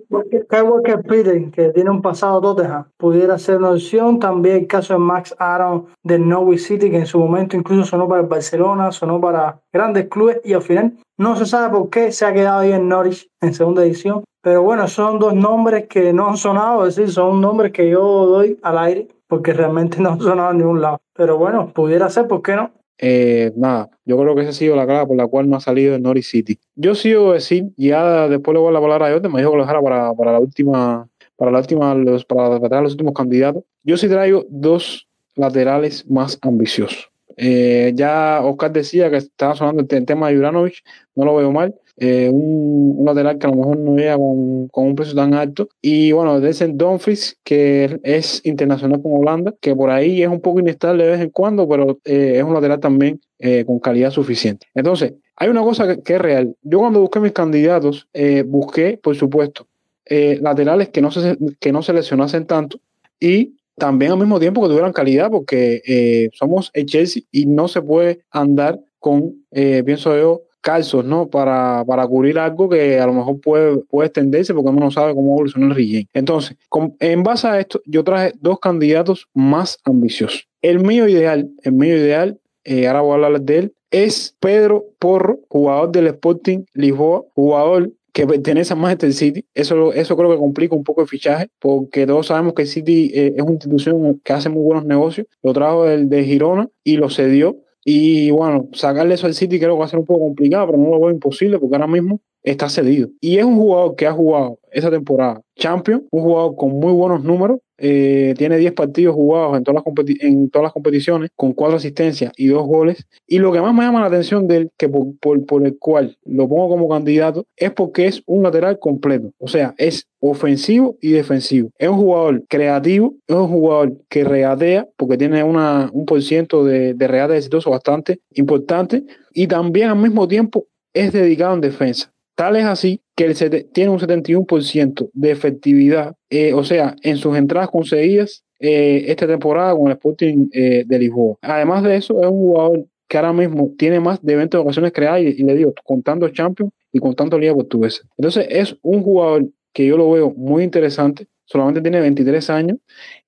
Kyle Walker Peter, que tiene un pasado Tottenham, pudiera ser una opción. También el caso de Max Aaron del Norwich City, que en su momento incluso sonó para el Barcelona, sonó para grandes clubes y al final no se sabe por qué se ha quedado ahí en Norwich en segunda edición. Pero bueno, son dos nombres que no han sonado, es decir, son nombres que yo doy al aire porque realmente no han sonado en ningún lado. Pero bueno, pudiera ser, ¿por qué no? Eh, nada, yo creo que esa ha sido la clave por la cual no ha salido el Norwich City. Yo sigo decir, ya después le voy a la palabra a Jordan, me dijo que lo dejara para, para la última, para la última, los, para tratar los últimos candidatos. Yo sí traigo dos laterales más ambiciosos. Eh, ya Oscar decía que estaba sonando el tema de Juranovic, no lo veo mal. Eh, un, un, lateral que a lo mejor no llega con, con, un precio tan alto. Y bueno, Denzel Dumfries, que es internacional con Holanda, que por ahí es un poco inestable de vez en cuando, pero eh, es un lateral también eh, con calidad suficiente. Entonces, hay una cosa que, que, es real. Yo cuando busqué mis candidatos, eh, busqué, por supuesto, laterales que no, se, que no seleccionasen tanto y también al mismo tiempo que tuvieran calidad, porque somos el Chelsea y no se puede andar con, pienso yo, calzos, ¿no? Para, para cubrir algo que a lo mejor puede, puede extenderse porque uno no sabe cómo evoluciona el relleno. Entonces, en base a esto, yo traje dos candidatos más ambiciosos. El mío ideal, el mío ideal, eh, ahora voy a hablar de él, es Pedro Porro, jugador del Sporting Lisboa, jugador que pertenece a Manchester City. Eso, eso creo que complica un poco el fichaje, porque todos sabemos que City eh, es una institución que hace muy buenos negocios. Lo trajo del de Girona y lo cedió y bueno, sacarle eso al City creo que va a ser un poco complicado, pero no lo veo imposible porque ahora mismo está cedido. Y es un jugador que ha jugado esa temporada Champions, un jugador con muy buenos números, eh, tiene 10 partidos jugados en todas, las en todas las competiciones, con 4 asistencias y 2 goles. Y lo que más me llama la atención de él, que por, por, por, el cual lo pongo como candidato, es porque es un lateral completo. O sea, es ofensivo y defensivo. Es un jugador creativo, es un jugador que regatea, porque tiene una, un por ciento de, de regate exitoso bastante importante, y también al mismo tiempo es dedicado en defensa. Tal es así que tiene un 71% de efectividad, eh, o sea, en sus entradas conseguidas eh, esta temporada con el Sporting eh, de Lisboa. Además de eso, es un jugador que ahora mismo tiene más de 20 ocasiones creadas y, y le digo, contando Champions y contando Liga Portuguesa. Entonces, es un jugador que yo lo veo muy interesante, solamente tiene 23 años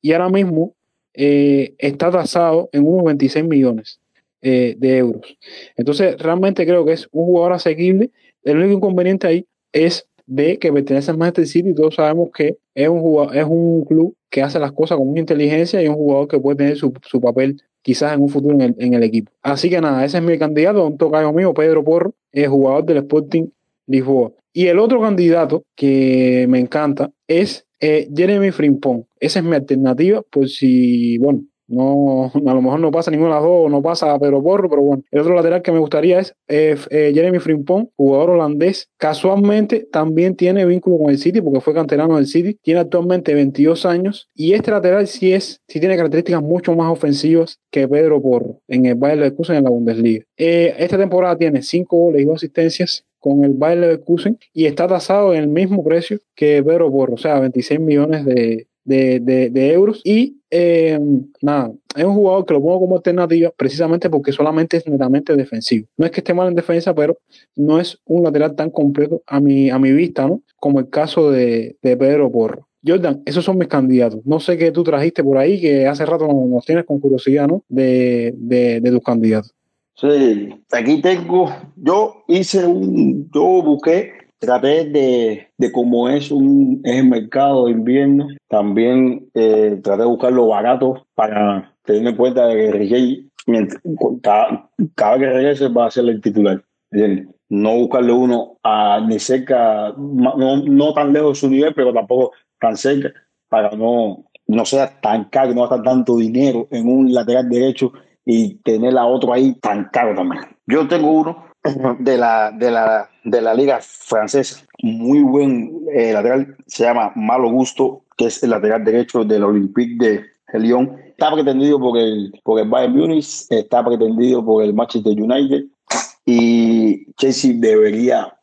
y ahora mismo está tasado en unos 26 millones de euros. Entonces, realmente creo que es un jugador asequible el único inconveniente ahí es de que pertenece al Manchester City y todos sabemos que es un, es un club que hace las cosas con mucha inteligencia y un jugador que puede tener su, su papel quizás en un futuro en el, en el, equipo. Así que nada, ese es mi candidato, un tocayo mío, Pedro Porro, es jugador del Sporting Lisboa. Y el otro candidato que me encanta es eh, Jeremy Frimpong. Esa es mi alternativa por si, bueno, no, a lo mejor no pasa ninguno de las dos, no pasa Pedro Porro, pero bueno. El otro lateral que me gustaría es eh, eh, Jeremy Frimpong, jugador holandés. Casualmente también tiene vínculo con el City porque fue canterano del City. Tiene actualmente 22 años y este lateral sí es, sí tiene características mucho más ofensivas que Pedro Porro en el Bayer Leverkusen en la Bundesliga. Eh, esta temporada tiene 5 goles y 2 asistencias con el Bayer Leverkusen y está tasado en el mismo precio que Pedro Porro, o sea, 26 millones de, de, euros. Y eh, nada, es un jugador que lo pongo como alternativa precisamente porque solamente es netamente defensivo. No es que esté mal en defensa, pero no es un lateral tan completo a mi, a mi vista, ¿no? Como el caso de, Pedro Porro. Jordan, esos son mis candidatos. No sé qué tú trajiste por ahí, que hace rato nos, tienes con curiosidad, ¿no? De, de, de tus candidatos. Sí, aquí tengo, yo hice un, yo busqué traté de, de como es un es el mercado de invierno, también eh, traté de buscar lo barato para tener en cuenta que Riquelme, cada, cada, que regrese va a ser el titular. No buscarle uno a, ni cerca, no, no tan lejos de su nivel, pero tampoco tan cerca, para no, no sea tan caro, no gastar tanto dinero en un lateral derecho y tener a otro ahí tan caro también. Yo tengo uno de la, de la, de la liga francesa. Muy buen eh, lateral, se llama Malo Gusto, que es el lateral derecho del Olympique de Lyon. Está pretendido por el, por el Bayern Munich, está pretendido por el Manchester United y Chelsea debería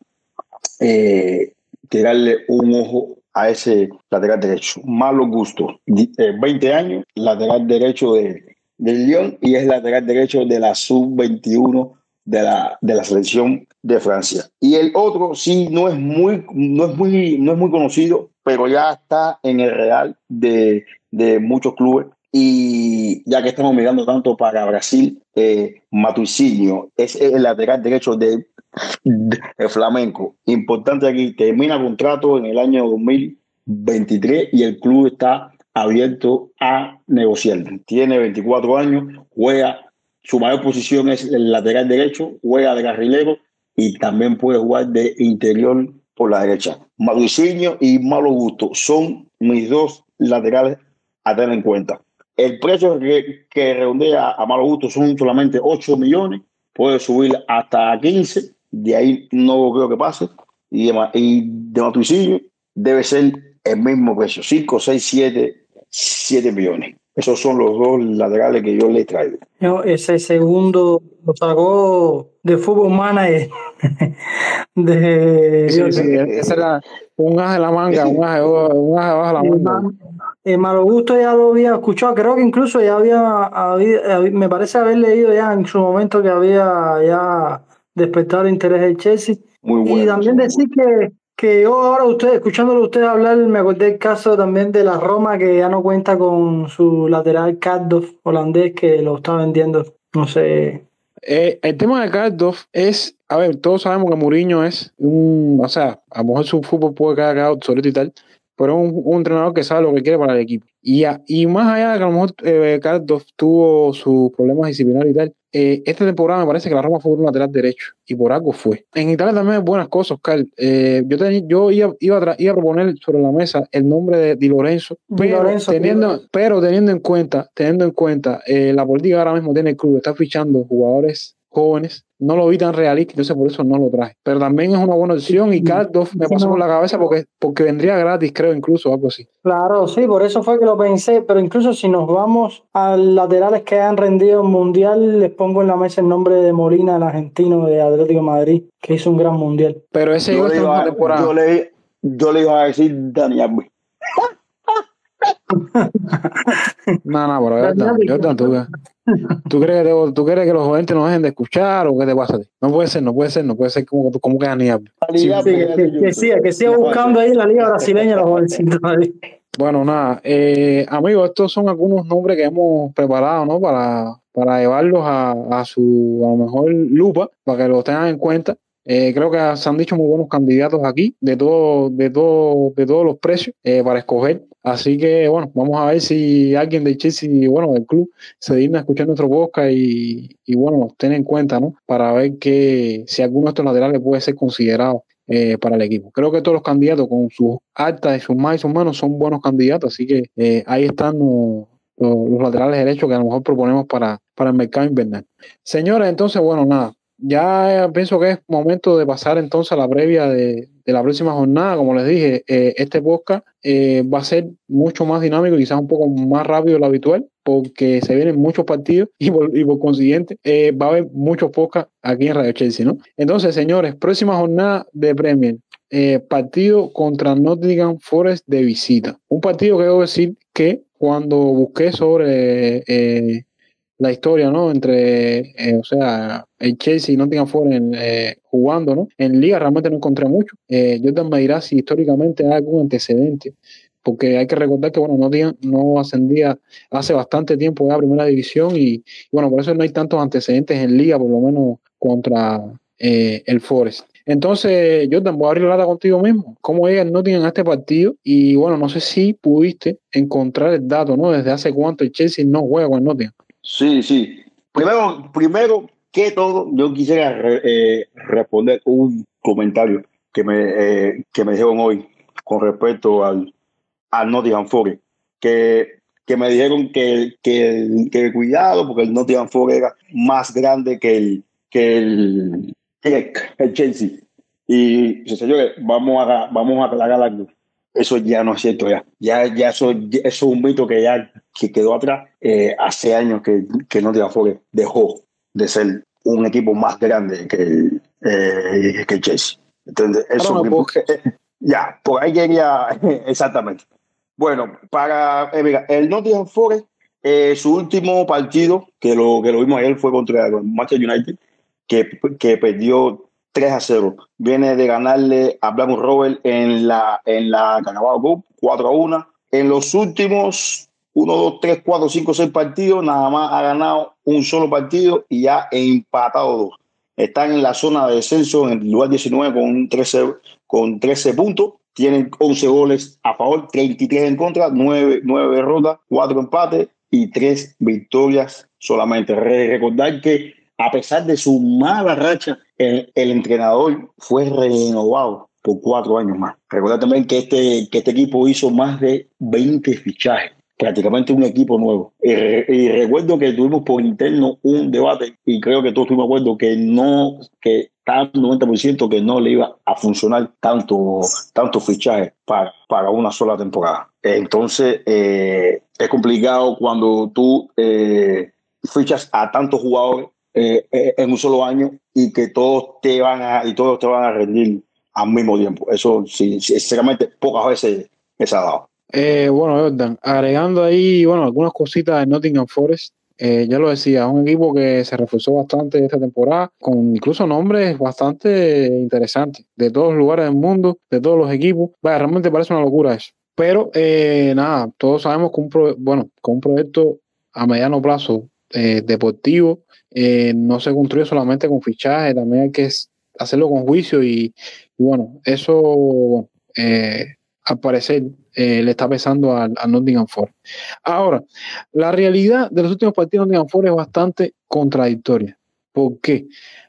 eh, tirarle un ojo a ese lateral derecho. Malo Gusto, 20 eh, años, lateral derecho de, de Lyon y es lateral derecho de la sub-21 de la, de la selección de Francia. Y el otro sí no es muy, no es muy, no es muy conocido, pero ya está en el real de, de muchos clubes. Y ya que estamos mirando tanto para Brasil, eh, es el lateral derecho de, de, Flamenco. Importante aquí, termina contrato en el año 2023 y el club está abierto a negociar. Tiene 24 años, juega su mayor posición es el lateral derecho, juega de carrilero y también puede jugar de interior por la derecha. Mauricinho y Malo Gusto son mis dos laterales a tener en cuenta. El precio que, que redondea a Malo Gusto son solamente 8 millones, puede subir hasta 15, de ahí no creo que pase. Y de, y de debe ser el mismo precio, 5, 6, 7, 7 millones. Esos son los dos laterales que yo le traigo. ese segundo lo sacó de fútbol manager. de, sí, sí, ese era un as de la manga, un as, un as de la manga. El malo gusto ya lo había escuchado, creo que incluso ya había, me parece haber leído ya en su momento que había ya despertado el interés del Chelsea. Muy bueno, y también decir que que yo ahora usted, escuchándolo usted hablar, me acordé del caso también de la Roma que ya no cuenta con su lateral Cardoff holandés que lo está vendiendo, no sé. Eh, el tema de Cardoff es, a ver, todos sabemos que Mourinho es un, o sea, a lo mejor su fútbol puede quedar obsoleto y tal, pero es un, entrenador que sabe lo que quiere para el equipo. Y, y más allá de que a lo mejor eh, Cardoff tuvo sus problemas disciplinarios y tal, eh, esta temporada me parece que la Roma fue un lateral derecho y por algo fue. En Italia también hay buenas cosas, Oscar. Eh, yo yo iba, iba, a iba, a proponer sobre la mesa el nombre de Di Lorenzo, pero, teniendo, pero teniendo en cuenta, teniendo en cuenta eh, la política ahora mismo tiene el club, está fichando jugadores jóvenes no lo vi tan realista, entonces por eso no lo traje. Pero también es una buena opción y Cardoff me pasó por la cabeza porque, porque vendría gratis, creo, incluso, algo así. Claro, sí, por eso fue que lo pensé, pero incluso si nos vamos a laterales que han rendido mundial, les pongo en la mesa el nombre de Molina, el argentino de Atlético Madrid, que hizo un gran mundial. Pero ese yo, le iba, yo, le, yo le iba a decir Dani no, no, pero Jordan, ¿tú, ¿tú, crees que, ¿tú crees que los oyentes nos dejen de escuchar o qué te pasa? No puede ser, no puede ser, no puede ser como, como que Aníbal. Sí, que, siga, que siga buscando ahí la liga brasileña los jovencitos. Bueno, nada, eh, amigos, estos son algunos nombres que hemos preparado, ¿no? Para, para llevarlos a, a su, a lo mejor, lupa, para que los tengan en cuenta. Eh, creo que se han dicho muy buenos candidatos aquí, de todo, de todo, de todos los precios eh, para escoger. Así que bueno, vamos a ver si alguien de Chelsea, bueno, del club, se digna a escuchar nuestro podcast y, y bueno, tiene en cuenta, ¿no? Para ver que si alguno de estos laterales puede ser considerado eh, para el equipo. Creo que todos los candidatos con sus altas y sus más y sus menos son buenos candidatos, así que ahí están los, laterales derechos que a lo mejor proponemos para, para el mercado invernal. Señores, entonces, bueno, nada, ya pienso que es momento de pasar entonces a la previa de, la próxima jornada. Como les dije, eh, este podcast eh, va a ser mucho más dinámico, quizás un poco más rápido de lo habitual, porque se vienen muchos partidos y por, y por consiguiente eh, va a haber muchos podcasts aquí en Radio Chelsea, ¿no? Entonces, señores, próxima jornada de Premier. partido contra Nottingham Forest de visita. Un partido que debo decir que cuando busqué sobre la historia, ¿no? Entre, eh, o sea, el Chelsea y Nottingham Forest eh, jugando, ¿no? En liga realmente no encontré mucho. Eh, Jordan me dirá si históricamente hay algún antecedente, porque hay que recordar que, bueno, Nottingham no ascendía hace bastante tiempo a primera división y, bueno, por eso no hay tantos antecedentes en liga, por lo menos contra el Forest. Entonces, Jordan, voy a abrir la lata contigo mismo. ¿Cómo llega el Nottingham a este partido? Y bueno, no sé si pudiste encontrar el dato, ¿no? Desde hace cuánto el Chelsea no juega con el Nottingham. Sí, sí. Primero, primero que todo, yo quisiera eh, responder un comentario que me, eh, que me dijeron hoy con respecto al, al Nottingham Forest, que, que me dijeron que, que, que cuidado porque el Nottingham Forest era más grande que el, que el, el Chelsea. Y señores, vamos a, vamos a aclarar algo eso ya no es cierto ya. Ya, ya eso, eso es un mito que ya que quedó atrás. Eh, hace años que, que Nottingham Forest dejó de ser un equipo más grande que, eh, que Chelsea. ¿Entiendes? Eso ya, por ahí quería exactamente. Bueno, para eh, mira, el Nottingham Forest, eh, su último partido, que lo, que lo vimos ayer, fue contra el Manchester United, que, que perdió 3 a 0. Viene de ganarle a Blackburn Robert en la, en la Carabao Cup 4 a 1. En los últimos 1, 2, 3, 4, 5, 6 partidos, nada más ha ganado un solo partido y ya ha empatado dos. Están en la zona de descenso en el lugar 19 con 13, con 13 puntos. Tienen 11 goles a favor, 33 en contra, 9, 9 derrotas, 4 empates y 3 victorias solamente. Recordar que a pesar de su mala racha, el, entrenador fue renovado por cuatro años más. Recuerda también que este, que este equipo hizo más de 20 fichajes, prácticamente un equipo nuevo. Y, recuerdo que tuvimos por interno un debate y creo que todos estuvimos de acuerdo que no, que estaba 90% que no le iba a funcionar tanto, tanto fichaje para, para una sola temporada. Entonces, eh, es complicado cuando tú eh, fichas a tantos jugadores eh, eh, en un solo año y que todos te van a y todos te van a rendir al mismo tiempo. Eso sinceramente pocas veces se ha dado. Eh, bueno, Jordan, agregando ahí, bueno, algunas cositas de Nottingham Forest. ya lo decía, un equipo que se reforzó bastante esta temporada, con incluso nombres bastante interesantes, de todos los lugares del mundo, de todos los equipos. Vaya, realmente parece una locura eso. Pero nada, todos sabemos que un, bueno, con un proyecto a mediano plazo deportivo eh, no se construye solamente con fichaje, también hay que hacerlo con juicio y, bueno, eso eh, al parecer eh, le está pesando al, Nottingham Forest. Ahora, la realidad de los últimos partidos de Nottingham Forest es bastante contradictoria. ¿Por qué?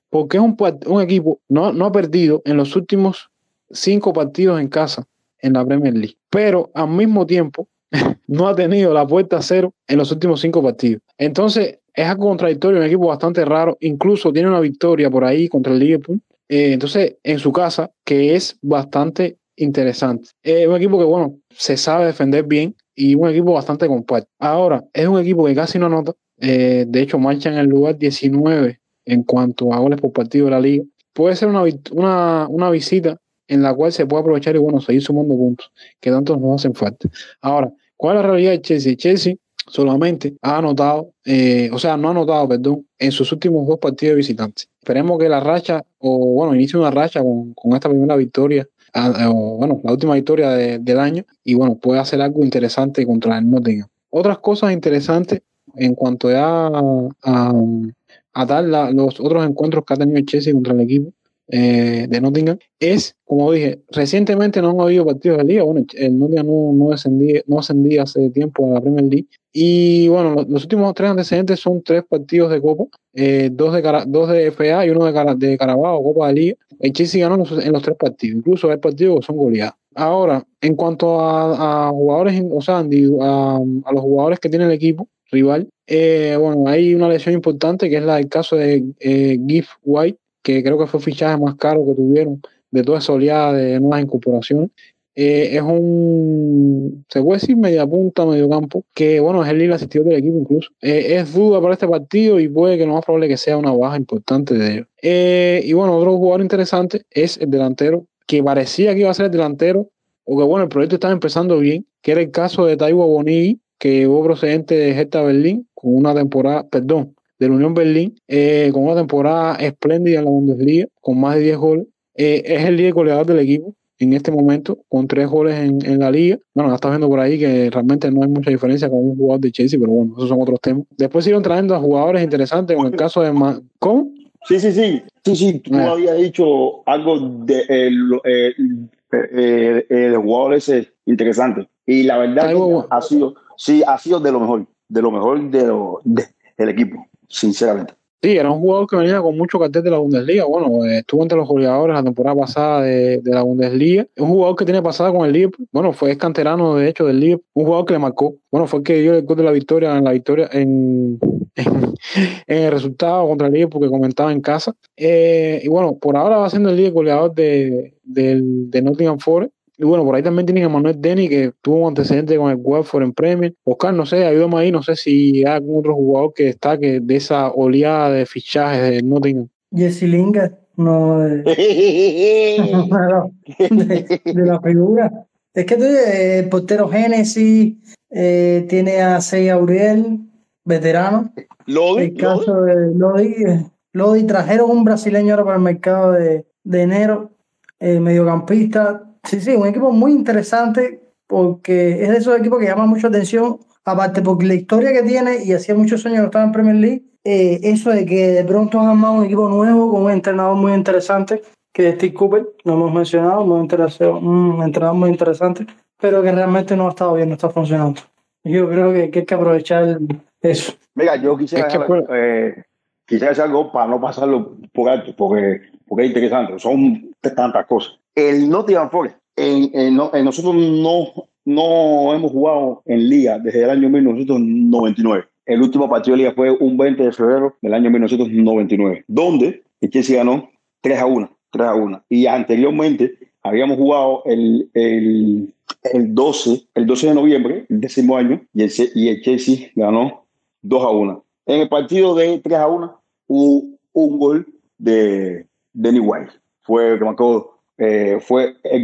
Porque es un, equipo, no, no ha perdido en los últimos cinco partidos en casa en la Premier League, pero al mismo tiempo no ha tenido la puerta cero en los últimos cinco partidos. Entonces, es algo contradictorio, un equipo bastante raro. Incluso tiene una victoria por ahí contra el Liverpool. Eh, entonces, en su casa, que es bastante interesante. Es un equipo que, bueno, se sabe defender bien y un equipo bastante compacto. Ahora, es un equipo que casi no anota. Eh, de hecho, marcha en el lugar 19 en cuanto a goles por partido de la liga. Puede ser una, una, una visita en la cual se puede aprovechar y, bueno, seguir sumando puntos que tantos nos hacen falta. Ahora, ¿cuál es la realidad de Chelsea? Chelsea solamente ha anotado, eh, o sea, no ha anotado, perdón, en sus últimos dos partidos visitantes. Esperemos que la racha, o bueno, inicie una racha con, esta primera victoria, ah, o bueno, la última victoria del año, y bueno, puede hacer algo interesante contra el Nottingham. Otras cosas interesantes en cuanto a, a, a dar los otros encuentros que ha tenido el Chelsea contra el equipo eh, de Nottingham es, como dije, recientemente no han habido partidos de liga. Bueno, el Nottingham no, no, ascendía, no ascendía hace tiempo a la Premier League. Y bueno, los, últimos tres antecedentes son tres partidos de Copa, eh, dos, de dos de FA y uno de, de Carabao, Copa de Liga. El Chelsea ganó en los, tres partidos, incluso hay partidos que son goleados. Ahora, en cuanto a, jugadores, o sea, a, los jugadores que tiene el equipo rival, eh, bueno, hay una lesión importante que es la del caso de eh, Giff White, que creo que fue el fichaje más caro que tuvieron de toda esa oleada de nuevas incorporaciones. Eh, es un, se puede decir, media punta, medio campo, que bueno, es el líder asistido del equipo incluso. Eh, es duda para este partido y puede que lo más probable que sea una baja importante de ellos. Eh, y bueno, otro jugador interesante es el delantero, que parecía que iba a ser el delantero, o que bueno, el proyecto estaba empezando bien, que era el caso de Taiwo Bonigi, que llegó procedente de Hertha Berlín con una temporada, perdón, de la Unión Berlín, con una temporada espléndida en la Bundesliga, con más de 10 goles. es el líder goleador del equipo en este momento con tres goles en, la liga. Bueno, ya estás viendo por ahí que realmente no hay mucha diferencia con un jugador de Chelsea, pero bueno, esos son otros temas. Después siguieron trayendo a jugadores interesantes, con el caso de... ¿Cómo? Sí, sí, sí. Sí, sí, tú ah. habías dicho algo de, eh, eh, eh, jugadores interesantes. Y la verdad ha sido, sí, ha sido de lo mejor, de lo mejor de del equipo, sinceramente. Sí, era un jugador que venía con mucho cartel de la Bundesliga. Bueno, eh, estuvo entre los goleadores la temporada pasada de, la Bundesliga. Un jugador que tiene pasada con el Liverpool. Bueno, fue canterano de hecho del Liverpool. Un jugador que le marcó. Bueno, fue el que dio el gol de la victoria en la victoria en, en, el resultado contra el Liverpool que comentaba en casa. Eh, y bueno, por ahora va siendo el líder goleador de, de Nottingham Forest. Y bueno, por ahí también tienen a Manuel Denny, que tuvo un antecedente con el Watford en Premier. Oscar, no sé, ayúdame ahí, no sé si hay algún otro jugador que destaque de esa oleada de fichajes de Nottingham. Jesse Lingard, no, de, de, la figura. Es que tú, eh, portero Genesis, eh, tiene a Sey Auriel, veterano. Lodi. El caso de Lodi. Eh, Lodi trajeron un brasileño ahora para el mercado de, de enero, eh, mediocampista Sí, sí, un equipo muy interesante porque es de esos equipos que llama mucha atención, aparte porque la historia que tiene y hacía muchos años que estaba en Premier League, eh, eso de que de pronto han armado un equipo nuevo con un entrenador muy interesante, que es Steve Cooper, lo hemos mencionado, un entrenador muy interesante, pero que realmente no ha estado bien, no está funcionando. Yo creo que, hay que aprovechar eso. Mira, yo quisiera, eh, quisiera hacer algo para no pasarlo por alto, porque, porque es interesante, son tantas cosas. El Nottingham Forest, en, nosotros no, no hemos jugado en liga desde el año 1999. El último partido de liga fue un 20 de febrero del año 1999, donde el Chelsea ganó 3 a 1. 3 a 1. Y anteriormente habíamos jugado el, el, el, 12, el 12 de noviembre, el décimo año, y el, y el Chelsea ganó 2 a 1. En el partido de 3 a 1 hubo un gol de Danny White. Fue que marcó eh, fue el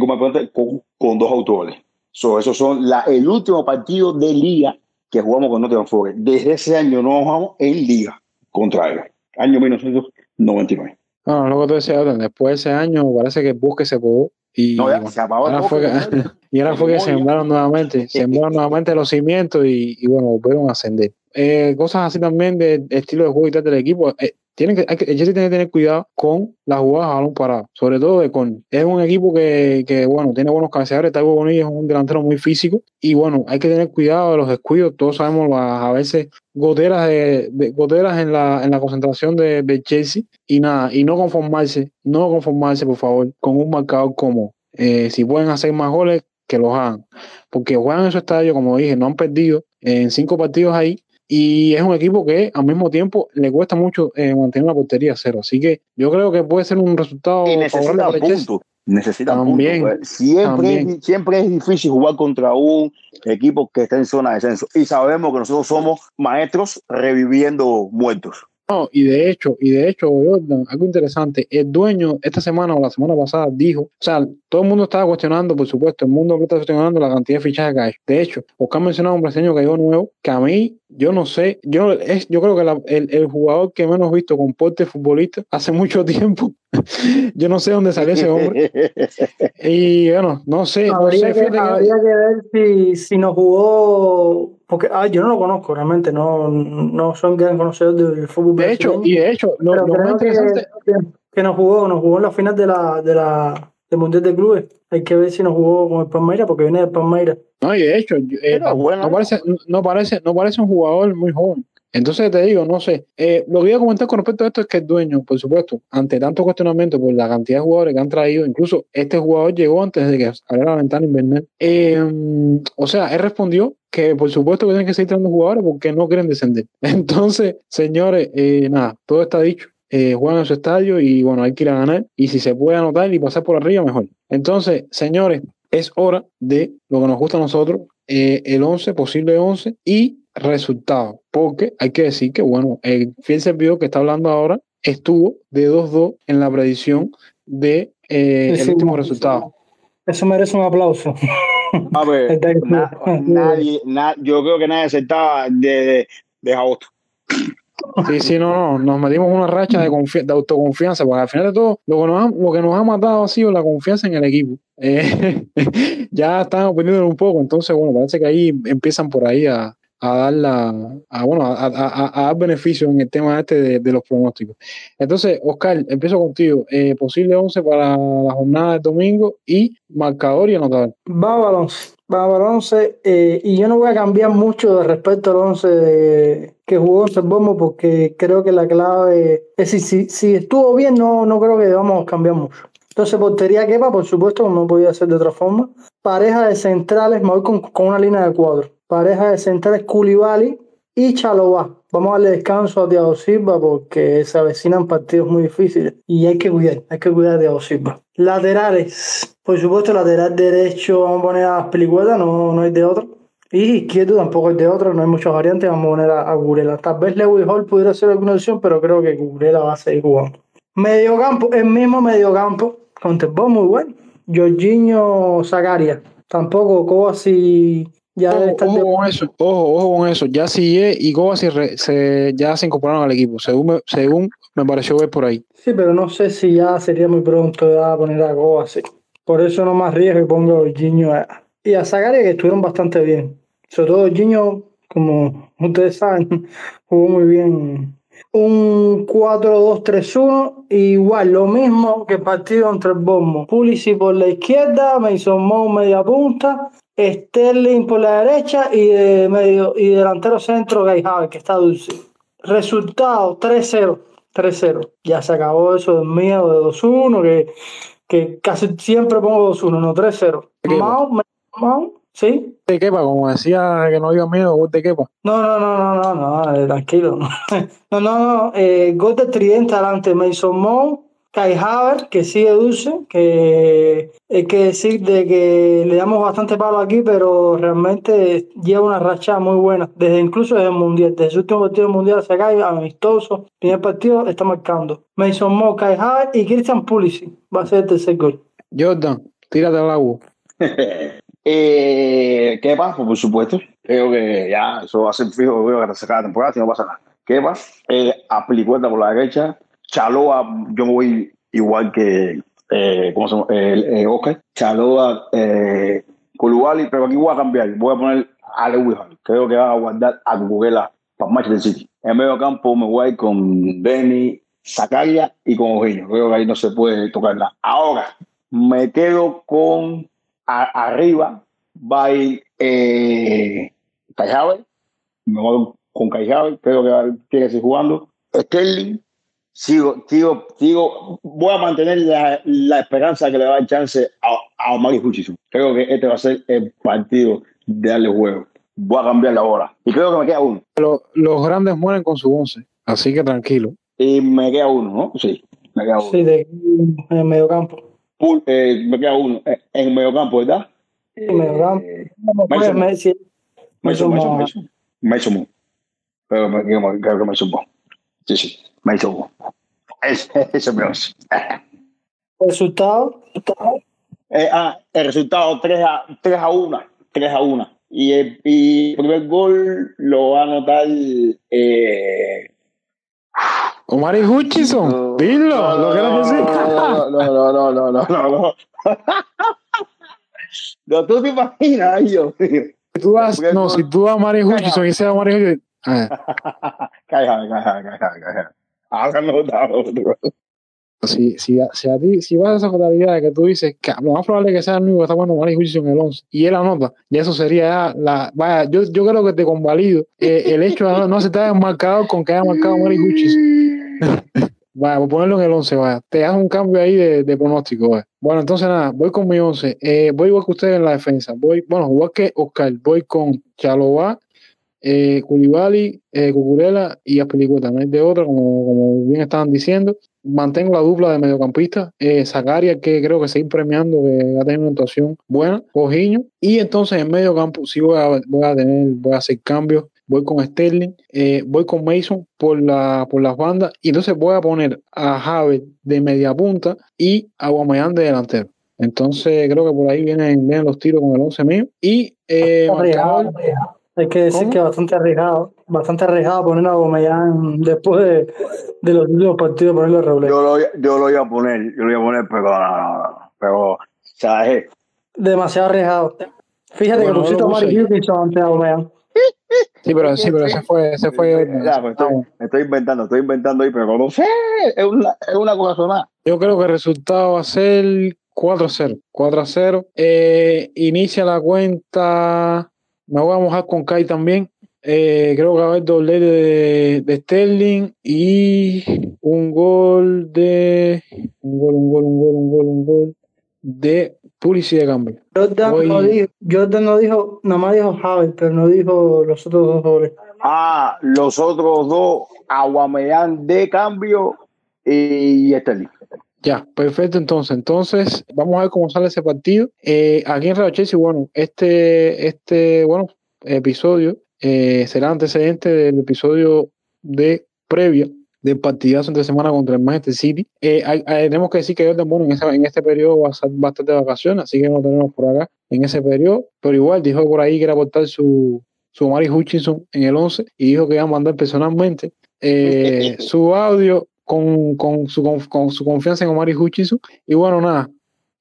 con, con dos autores. So, esos son la, el último partido de liga que jugamos con Nottingham Forest. Desde ese año no jugamos en liga contra él. Año 1999. No, lo que te decía, después de ese año parece que el busque se pegó y, no, ya, se ahora fue que, y ahora fue que sembraron nuevamente, sembraron nuevamente los cimientos y, y bueno, volvieron a ascender. Eh, cosas así también de, estilo de juego y tal del equipo. Eh, tienen que, que, tiene que tener cuidado con las jugadas a balón parado, sobre todo de es un equipo que, que bueno, tiene buenos cabeceadores, Taibo Bonilla es un delantero muy físico. Y bueno, hay que tener cuidado de los descuidos, todos sabemos a veces goteras de, goteras en la, en la concentración de, de, Chelsea. Y nada, y no conformarse, no conformarse por favor con un marcador como eh, si pueden hacer más goles, que los hagan, porque juegan en su estadio, como dije, no han perdido. En cinco partidos ahí y es un equipo que al mismo tiempo le cuesta mucho eh, mantener la portería cero. Así que yo creo que puede ser un resultado y necesita puntos. Necesita también, puntos. Siempre, Es, siempre es difícil jugar contra un equipo que está en zona de descenso. Y sabemos que nosotros somos maestros reviviendo muertos. No, y de hecho, y de hecho, algo interesante, el dueño esta semana o la semana pasada dijo, o sea, todo el mundo estaba cuestionando, por supuesto, el mundo está cuestionando la cantidad de fichajes que hay. De hecho, Oscar mencionado un brasileño que llegó nuevo, que a mí, yo no sé, yo es, yo creo que el, el, jugador que menos visto con porte futbolista hace mucho tiempo, yo no sé dónde salió ese hombre. y bueno, no sé. Habría, que, ver si, si nos jugó porque ah, yo no lo conozco realmente, no, no son gran conocedores del fútbol. De hecho, y de hecho, lo, más interesante. Que, que, nos jugó, nos jugó en la final de la, de la del Mundial de Clubes. Hay que ver si nos jugó con el Palmeiras, porque viene del Palmeiras. No, y de hecho, eh, no, parece, no, parece, no parece un jugador muy joven. Entonces te digo, no sé, eh, lo que iba a comentar con respecto a esto es que el dueño, por supuesto, ante tanto cuestionamiento por la cantidad de jugadores que han traído, incluso este jugador llegó antes de que abriera la ventana invernal, eh, o sea, él respondió que por supuesto que tienen que seguir trayendo jugadores porque no quieren descender. Entonces, señores, eh, nada, todo está dicho. Eh, juegan en su estadio y bueno, hay que ir a ganar. Y si se puede anotar y pasar por arriba, mejor. Entonces, señores, es hora de lo que nos gusta a nosotros, eh, el 11, posible 11 y resultado. Porque hay que decir que, bueno, el fiel servidor que está hablando ahora estuvo de 2-2 en la predicción de eh, el Sí, último sí. resultado. Eso merece un aplauso. A ver, na- nadie, na- yo creo que nadie aceptaba de, de, de agosto. Sí, sí, no, no, nos metimos una racha de, confi- de autoconfianza, porque al final de todo, lo que, nos ha, lo que nos ha matado ha sido la confianza en el equipo. Eh, ya estamos perdiendo un poco, entonces, bueno, parece que ahí empiezan por ahí a, a dar la, a, bueno, a, a- a- dar beneficio en el tema este de, los pronósticos. Entonces, Oscar, empiezo contigo. Eh, posible 11 para la jornada del domingo y marcador y anotador. Va para el 11. Va para el 11. eh, y yo no voy a cambiar mucho de respecto al 11 de- que jugó en Bombo porque creo que la clave. Es decir, si, si estuvo bien, no, no creo que debamos cambiar mucho. Entonces, portería quepa, por supuesto, como no podía ser de otra forma. Pareja de centrales, me voy con, con una línea de cuadro. Pareja de centrales, Koulibaly y Chalobah. Vamos a darle descanso a Thiago Silva porque se avecinan partidos muy difíciles y hay que cuidar, hay que cuidar a Thiago Silva. Laterales, por supuesto, lateral derecho, vamos a poner a Pelicueta, no, no hay de otro. Y izquierdo tampoco hay de otro, no hay muchas variantes, vamos a poner a, a Gurela. Tal vez Lewis Hall pudiera ser alguna opción, pero creo que Gurela va a seguir jugando. Mediocampo, el mismo mediocampo, con Tebón muy bueno. Jorginho Zagaria, tampoco Kovacic ya Ojo, estar ojo de- con eso, ojo, ojo con eso. Ya sigue y Kovacic se, ya se incorporaron al equipo, según me, según me pareció ver por ahí. Sí, pero no sé si ya sería muy pronto ya poner a Kovacic. Por eso no me arriesgo y pongo a Jorginho a- y a Zagaria que estuvieron bastante bien. Sobre todo Jorginho, como ustedes saben, jugó muy bien. Un 4-2-3-1, igual lo mismo que el partido entre el Bournemouth. Pulisic por la izquierda, Mason Mount media punta, Sterling por la derecha y de medio y delantero centro Kai Havertz, que está dulce. Resultado 3-0. 3-0. Ya se acabó eso del miedo de 2-1, que, que casi siempre pongo 2-1, no 3-0. Equipo. Mount, Mount, ¿sí? De Kepa, como decía que no había miedo, gol de Kepa. No, no, no, no, no, no, eh, tranquilo. No, no, no, eh, gol de tridente adelante, Mason Mount, Kai Havertz, que sigue dulce, que hay que decir de que le damos bastante palo aquí, pero realmente lleva una racha muy buena, desde incluso desde el Mundial, desde su último partido del Mundial se cae amistoso, primer partido está marcando. Mason Mount, Kai Havertz y Christian Pulisic va a ser el tercer gol. Jordan, tírate al agua. Eh, ¿Qué pasa? Por supuesto. Creo que ya eso va a ser fijo creo que hasta la temporada si no pasa nada. ¿Qué pasa? Eh, Aplicueta por la derecha. Chaloa, yo me voy igual que eh, ¿cómo se llama? Eh, Oscar. Chaloa, eh, Koulibaly, pero aquí voy a cambiar. Voy a poner a Lewis. Creo que va a guardar a Cucurella para Manchester City. En medio campo me voy con Denny, Zakaria y con Ojillo. Creo que ahí no se puede tocar nada. Ahora, me quedo con a- arriba va a ir eh, me voy con Kai Havertz, creo que va- tiene que seguir jugando. Sterling sigo, sigo, sigo voy a mantener la, la esperanza que le va a dar chance a, a Omar Hutchison creo que este va a ser el partido de darle juego. Voy a cambiar la hora y creo que me queda uno. Lo- los grandes mueren con su once, así que tranquilo. y me queda uno ¿no? sí, me queda uno. Sí, de, en el mediocampo. Pul- eh, me queda uno eh, en medio campo ¿verdad? Sí, mediocampo. Eh, pues, me-. Mason. Mason Mount. Creo que, Mason Mount. Sí, sí. Mount. Ese ese es. Resultado. Eh, ah, el resultado 3 a, 3 a 1. 3 a 1. Y el, y el primer gol lo va a anotar. Eh, Omar y Hutchison, dilo, lo que era decir. No, no, no, no, no, no, no, no. No, tú te imaginas, ay. Si tú vas, no, no- si tú vas a Mari Hutchison y sea Mari Hutchison, ah, Cállate, cállate, cállate, cállate. Ahora no da otro. si, si, si a ti, si vas a esa fatalidad de que tú dices que lo más probable es que sea el único que está bueno Mari Hutchinson en el 11 y él anota, y eso sería la. Vaya, yo, yo creo que te convalido eh, el hecho de no se te haya marcado con que haya marcado Mari Hutchinson. Vaya, por ponerlo en el 11, vaya, te hace un cambio ahí de, pronóstico. Bueno, entonces nada, voy con mi 11. Eh, voy igual que ustedes en la defensa. Voy, bueno, igual que Oscar, voy con Chalobá, eh, eh, Cucurella y Aspilicueta. No hay de otra, como, como bien estaban diciendo. Mantengo la dupla de mediocampista. Eh, Zacaria, que creo que seguir premiando, que ha tenido una actuación buena. Cojiño. Y entonces en medio campo sí voy a, voy a tener, voy a hacer cambios. Voy con Sterling, eh, voy con Mason por, la, por las bandas. Y entonces voy a poner a Javier de media punta y a Guamayán de delantero. Entonces creo que por ahí vienen, vienen los tiros con el 11 mío. Y eh, marcador, hay que decir ¿Cómo? que bastante arriesgado, bastante arriesgado poner a Gomellán después de, de los últimos partidos ponerlo a Reblé. Yo lo, yo lo iba a poner, yo lo iba a poner, pero no, no, no, pero, ¿sabes? Demasiado arriesgado. Fíjate Bueno, que pusiste no a lo Mari puse. Hutchinson ante a Gomellán. Sí, pero sí, pero ese fue, ese fue. Ya, me, estoy, me estoy inventando, estoy inventando ahí, pero no sé, es una, es una cosa sonada. Yo creo que el resultado va a ser 4-0. 4-0. Eh, inicia la cuenta. Me voy a mojar con Kai también. Eh, creo que va a haber doblete de, de Sterling y un gol de. Un gol, un gol, un gol, un gol, un gol de Pulisic de cambio. Jordan, Voy- no dijo, Jordan no dijo, nomás dijo Javier, pero no dijo los otros dos goles. Ah, los otros dos, Aguamellán de cambio y Sterling. Ya, perfecto. Entonces, entonces vamos a ver cómo sale ese partido. Eh, aquí en Real Chelsea, bueno, este, este, bueno, episodio eh, será antecedente del episodio de previa del partidazo entre semana contra el Manchester City. Eh, hay- hay- tenemos que decir que Jordan Bono en, esa- en este periodo va a estar bastante de vacaciones, así que no tenemos por acá en ese periodo. Pero igual dijo por ahí que era aportar su, su Mari Hutchinson en el 11 y dijo que iba a mandar personalmente eh, su audio con, con, su, con, con su confianza en Omari Hutchinson. Y bueno, nada.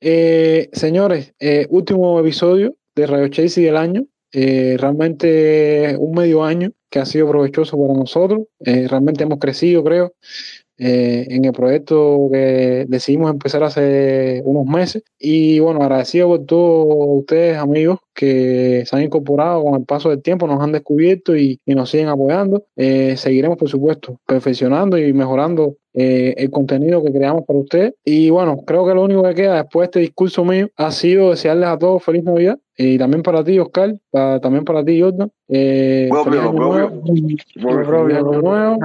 Eh, señores, eh, último episodio de Radio Chelsea del año. Eh, realmente un medio año que ha sido provechoso para nosotros. Eh, realmente hemos crecido, creo, eh, en el proyecto que decidimos empezar hace unos meses. Y bueno, agradecido por todos ustedes, amigos, que se han incorporado con el paso del tiempo, nos han descubierto y, y nos siguen apoyando. Eh, seguiremos, por supuesto, perfeccionando y mejorando eh, el contenido que creamos para ustedes. Y bueno, creo que lo único que queda después de este discurso mío ha sido desearles a todos feliz Navidad. Y también para ti, Oscar, para- también para ti, Jordan. Eh, Propio, propio. nuevo. Propio. Nuevo.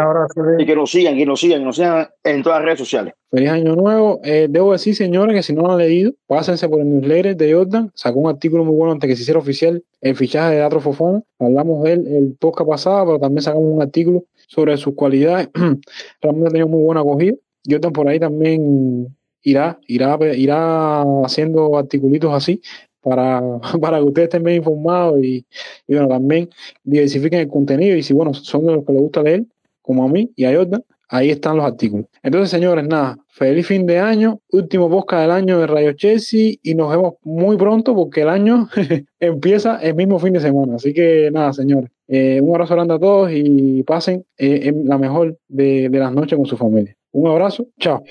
Y que nos sigan, que nos sigan, que nos sigan en todas las redes sociales. Feliz año nuevo. Eh, debo decir, señores, que si no lo han leído, pásense por el newsletter de Jordan. Sacó un artículo muy bueno antes que se hiciera oficial el fichaje de Atro Fofana. Hablamos de él el podcast pasado, pero también sacamos un artículo sobre sus cualidades. Realmente ha tenido muy buena acogida. Jordan por ahí también irá, irá, irá haciendo articulitos así para, para que ustedes estén bien informados y, y bueno, también diversifiquen el contenido. Y si bueno, son de los que les gusta leer, como a mí y a Jordan, ahí están los artículos. Entonces, señores, nada, feliz fin de año, último podcast del año de Radio Chelsea y nos vemos muy pronto porque el año empieza el mismo fin de semana. Así que nada, señores, eh, un abrazo grande a todos y pasen eh, la mejor de las noches con su familia. Un abrazo, chao.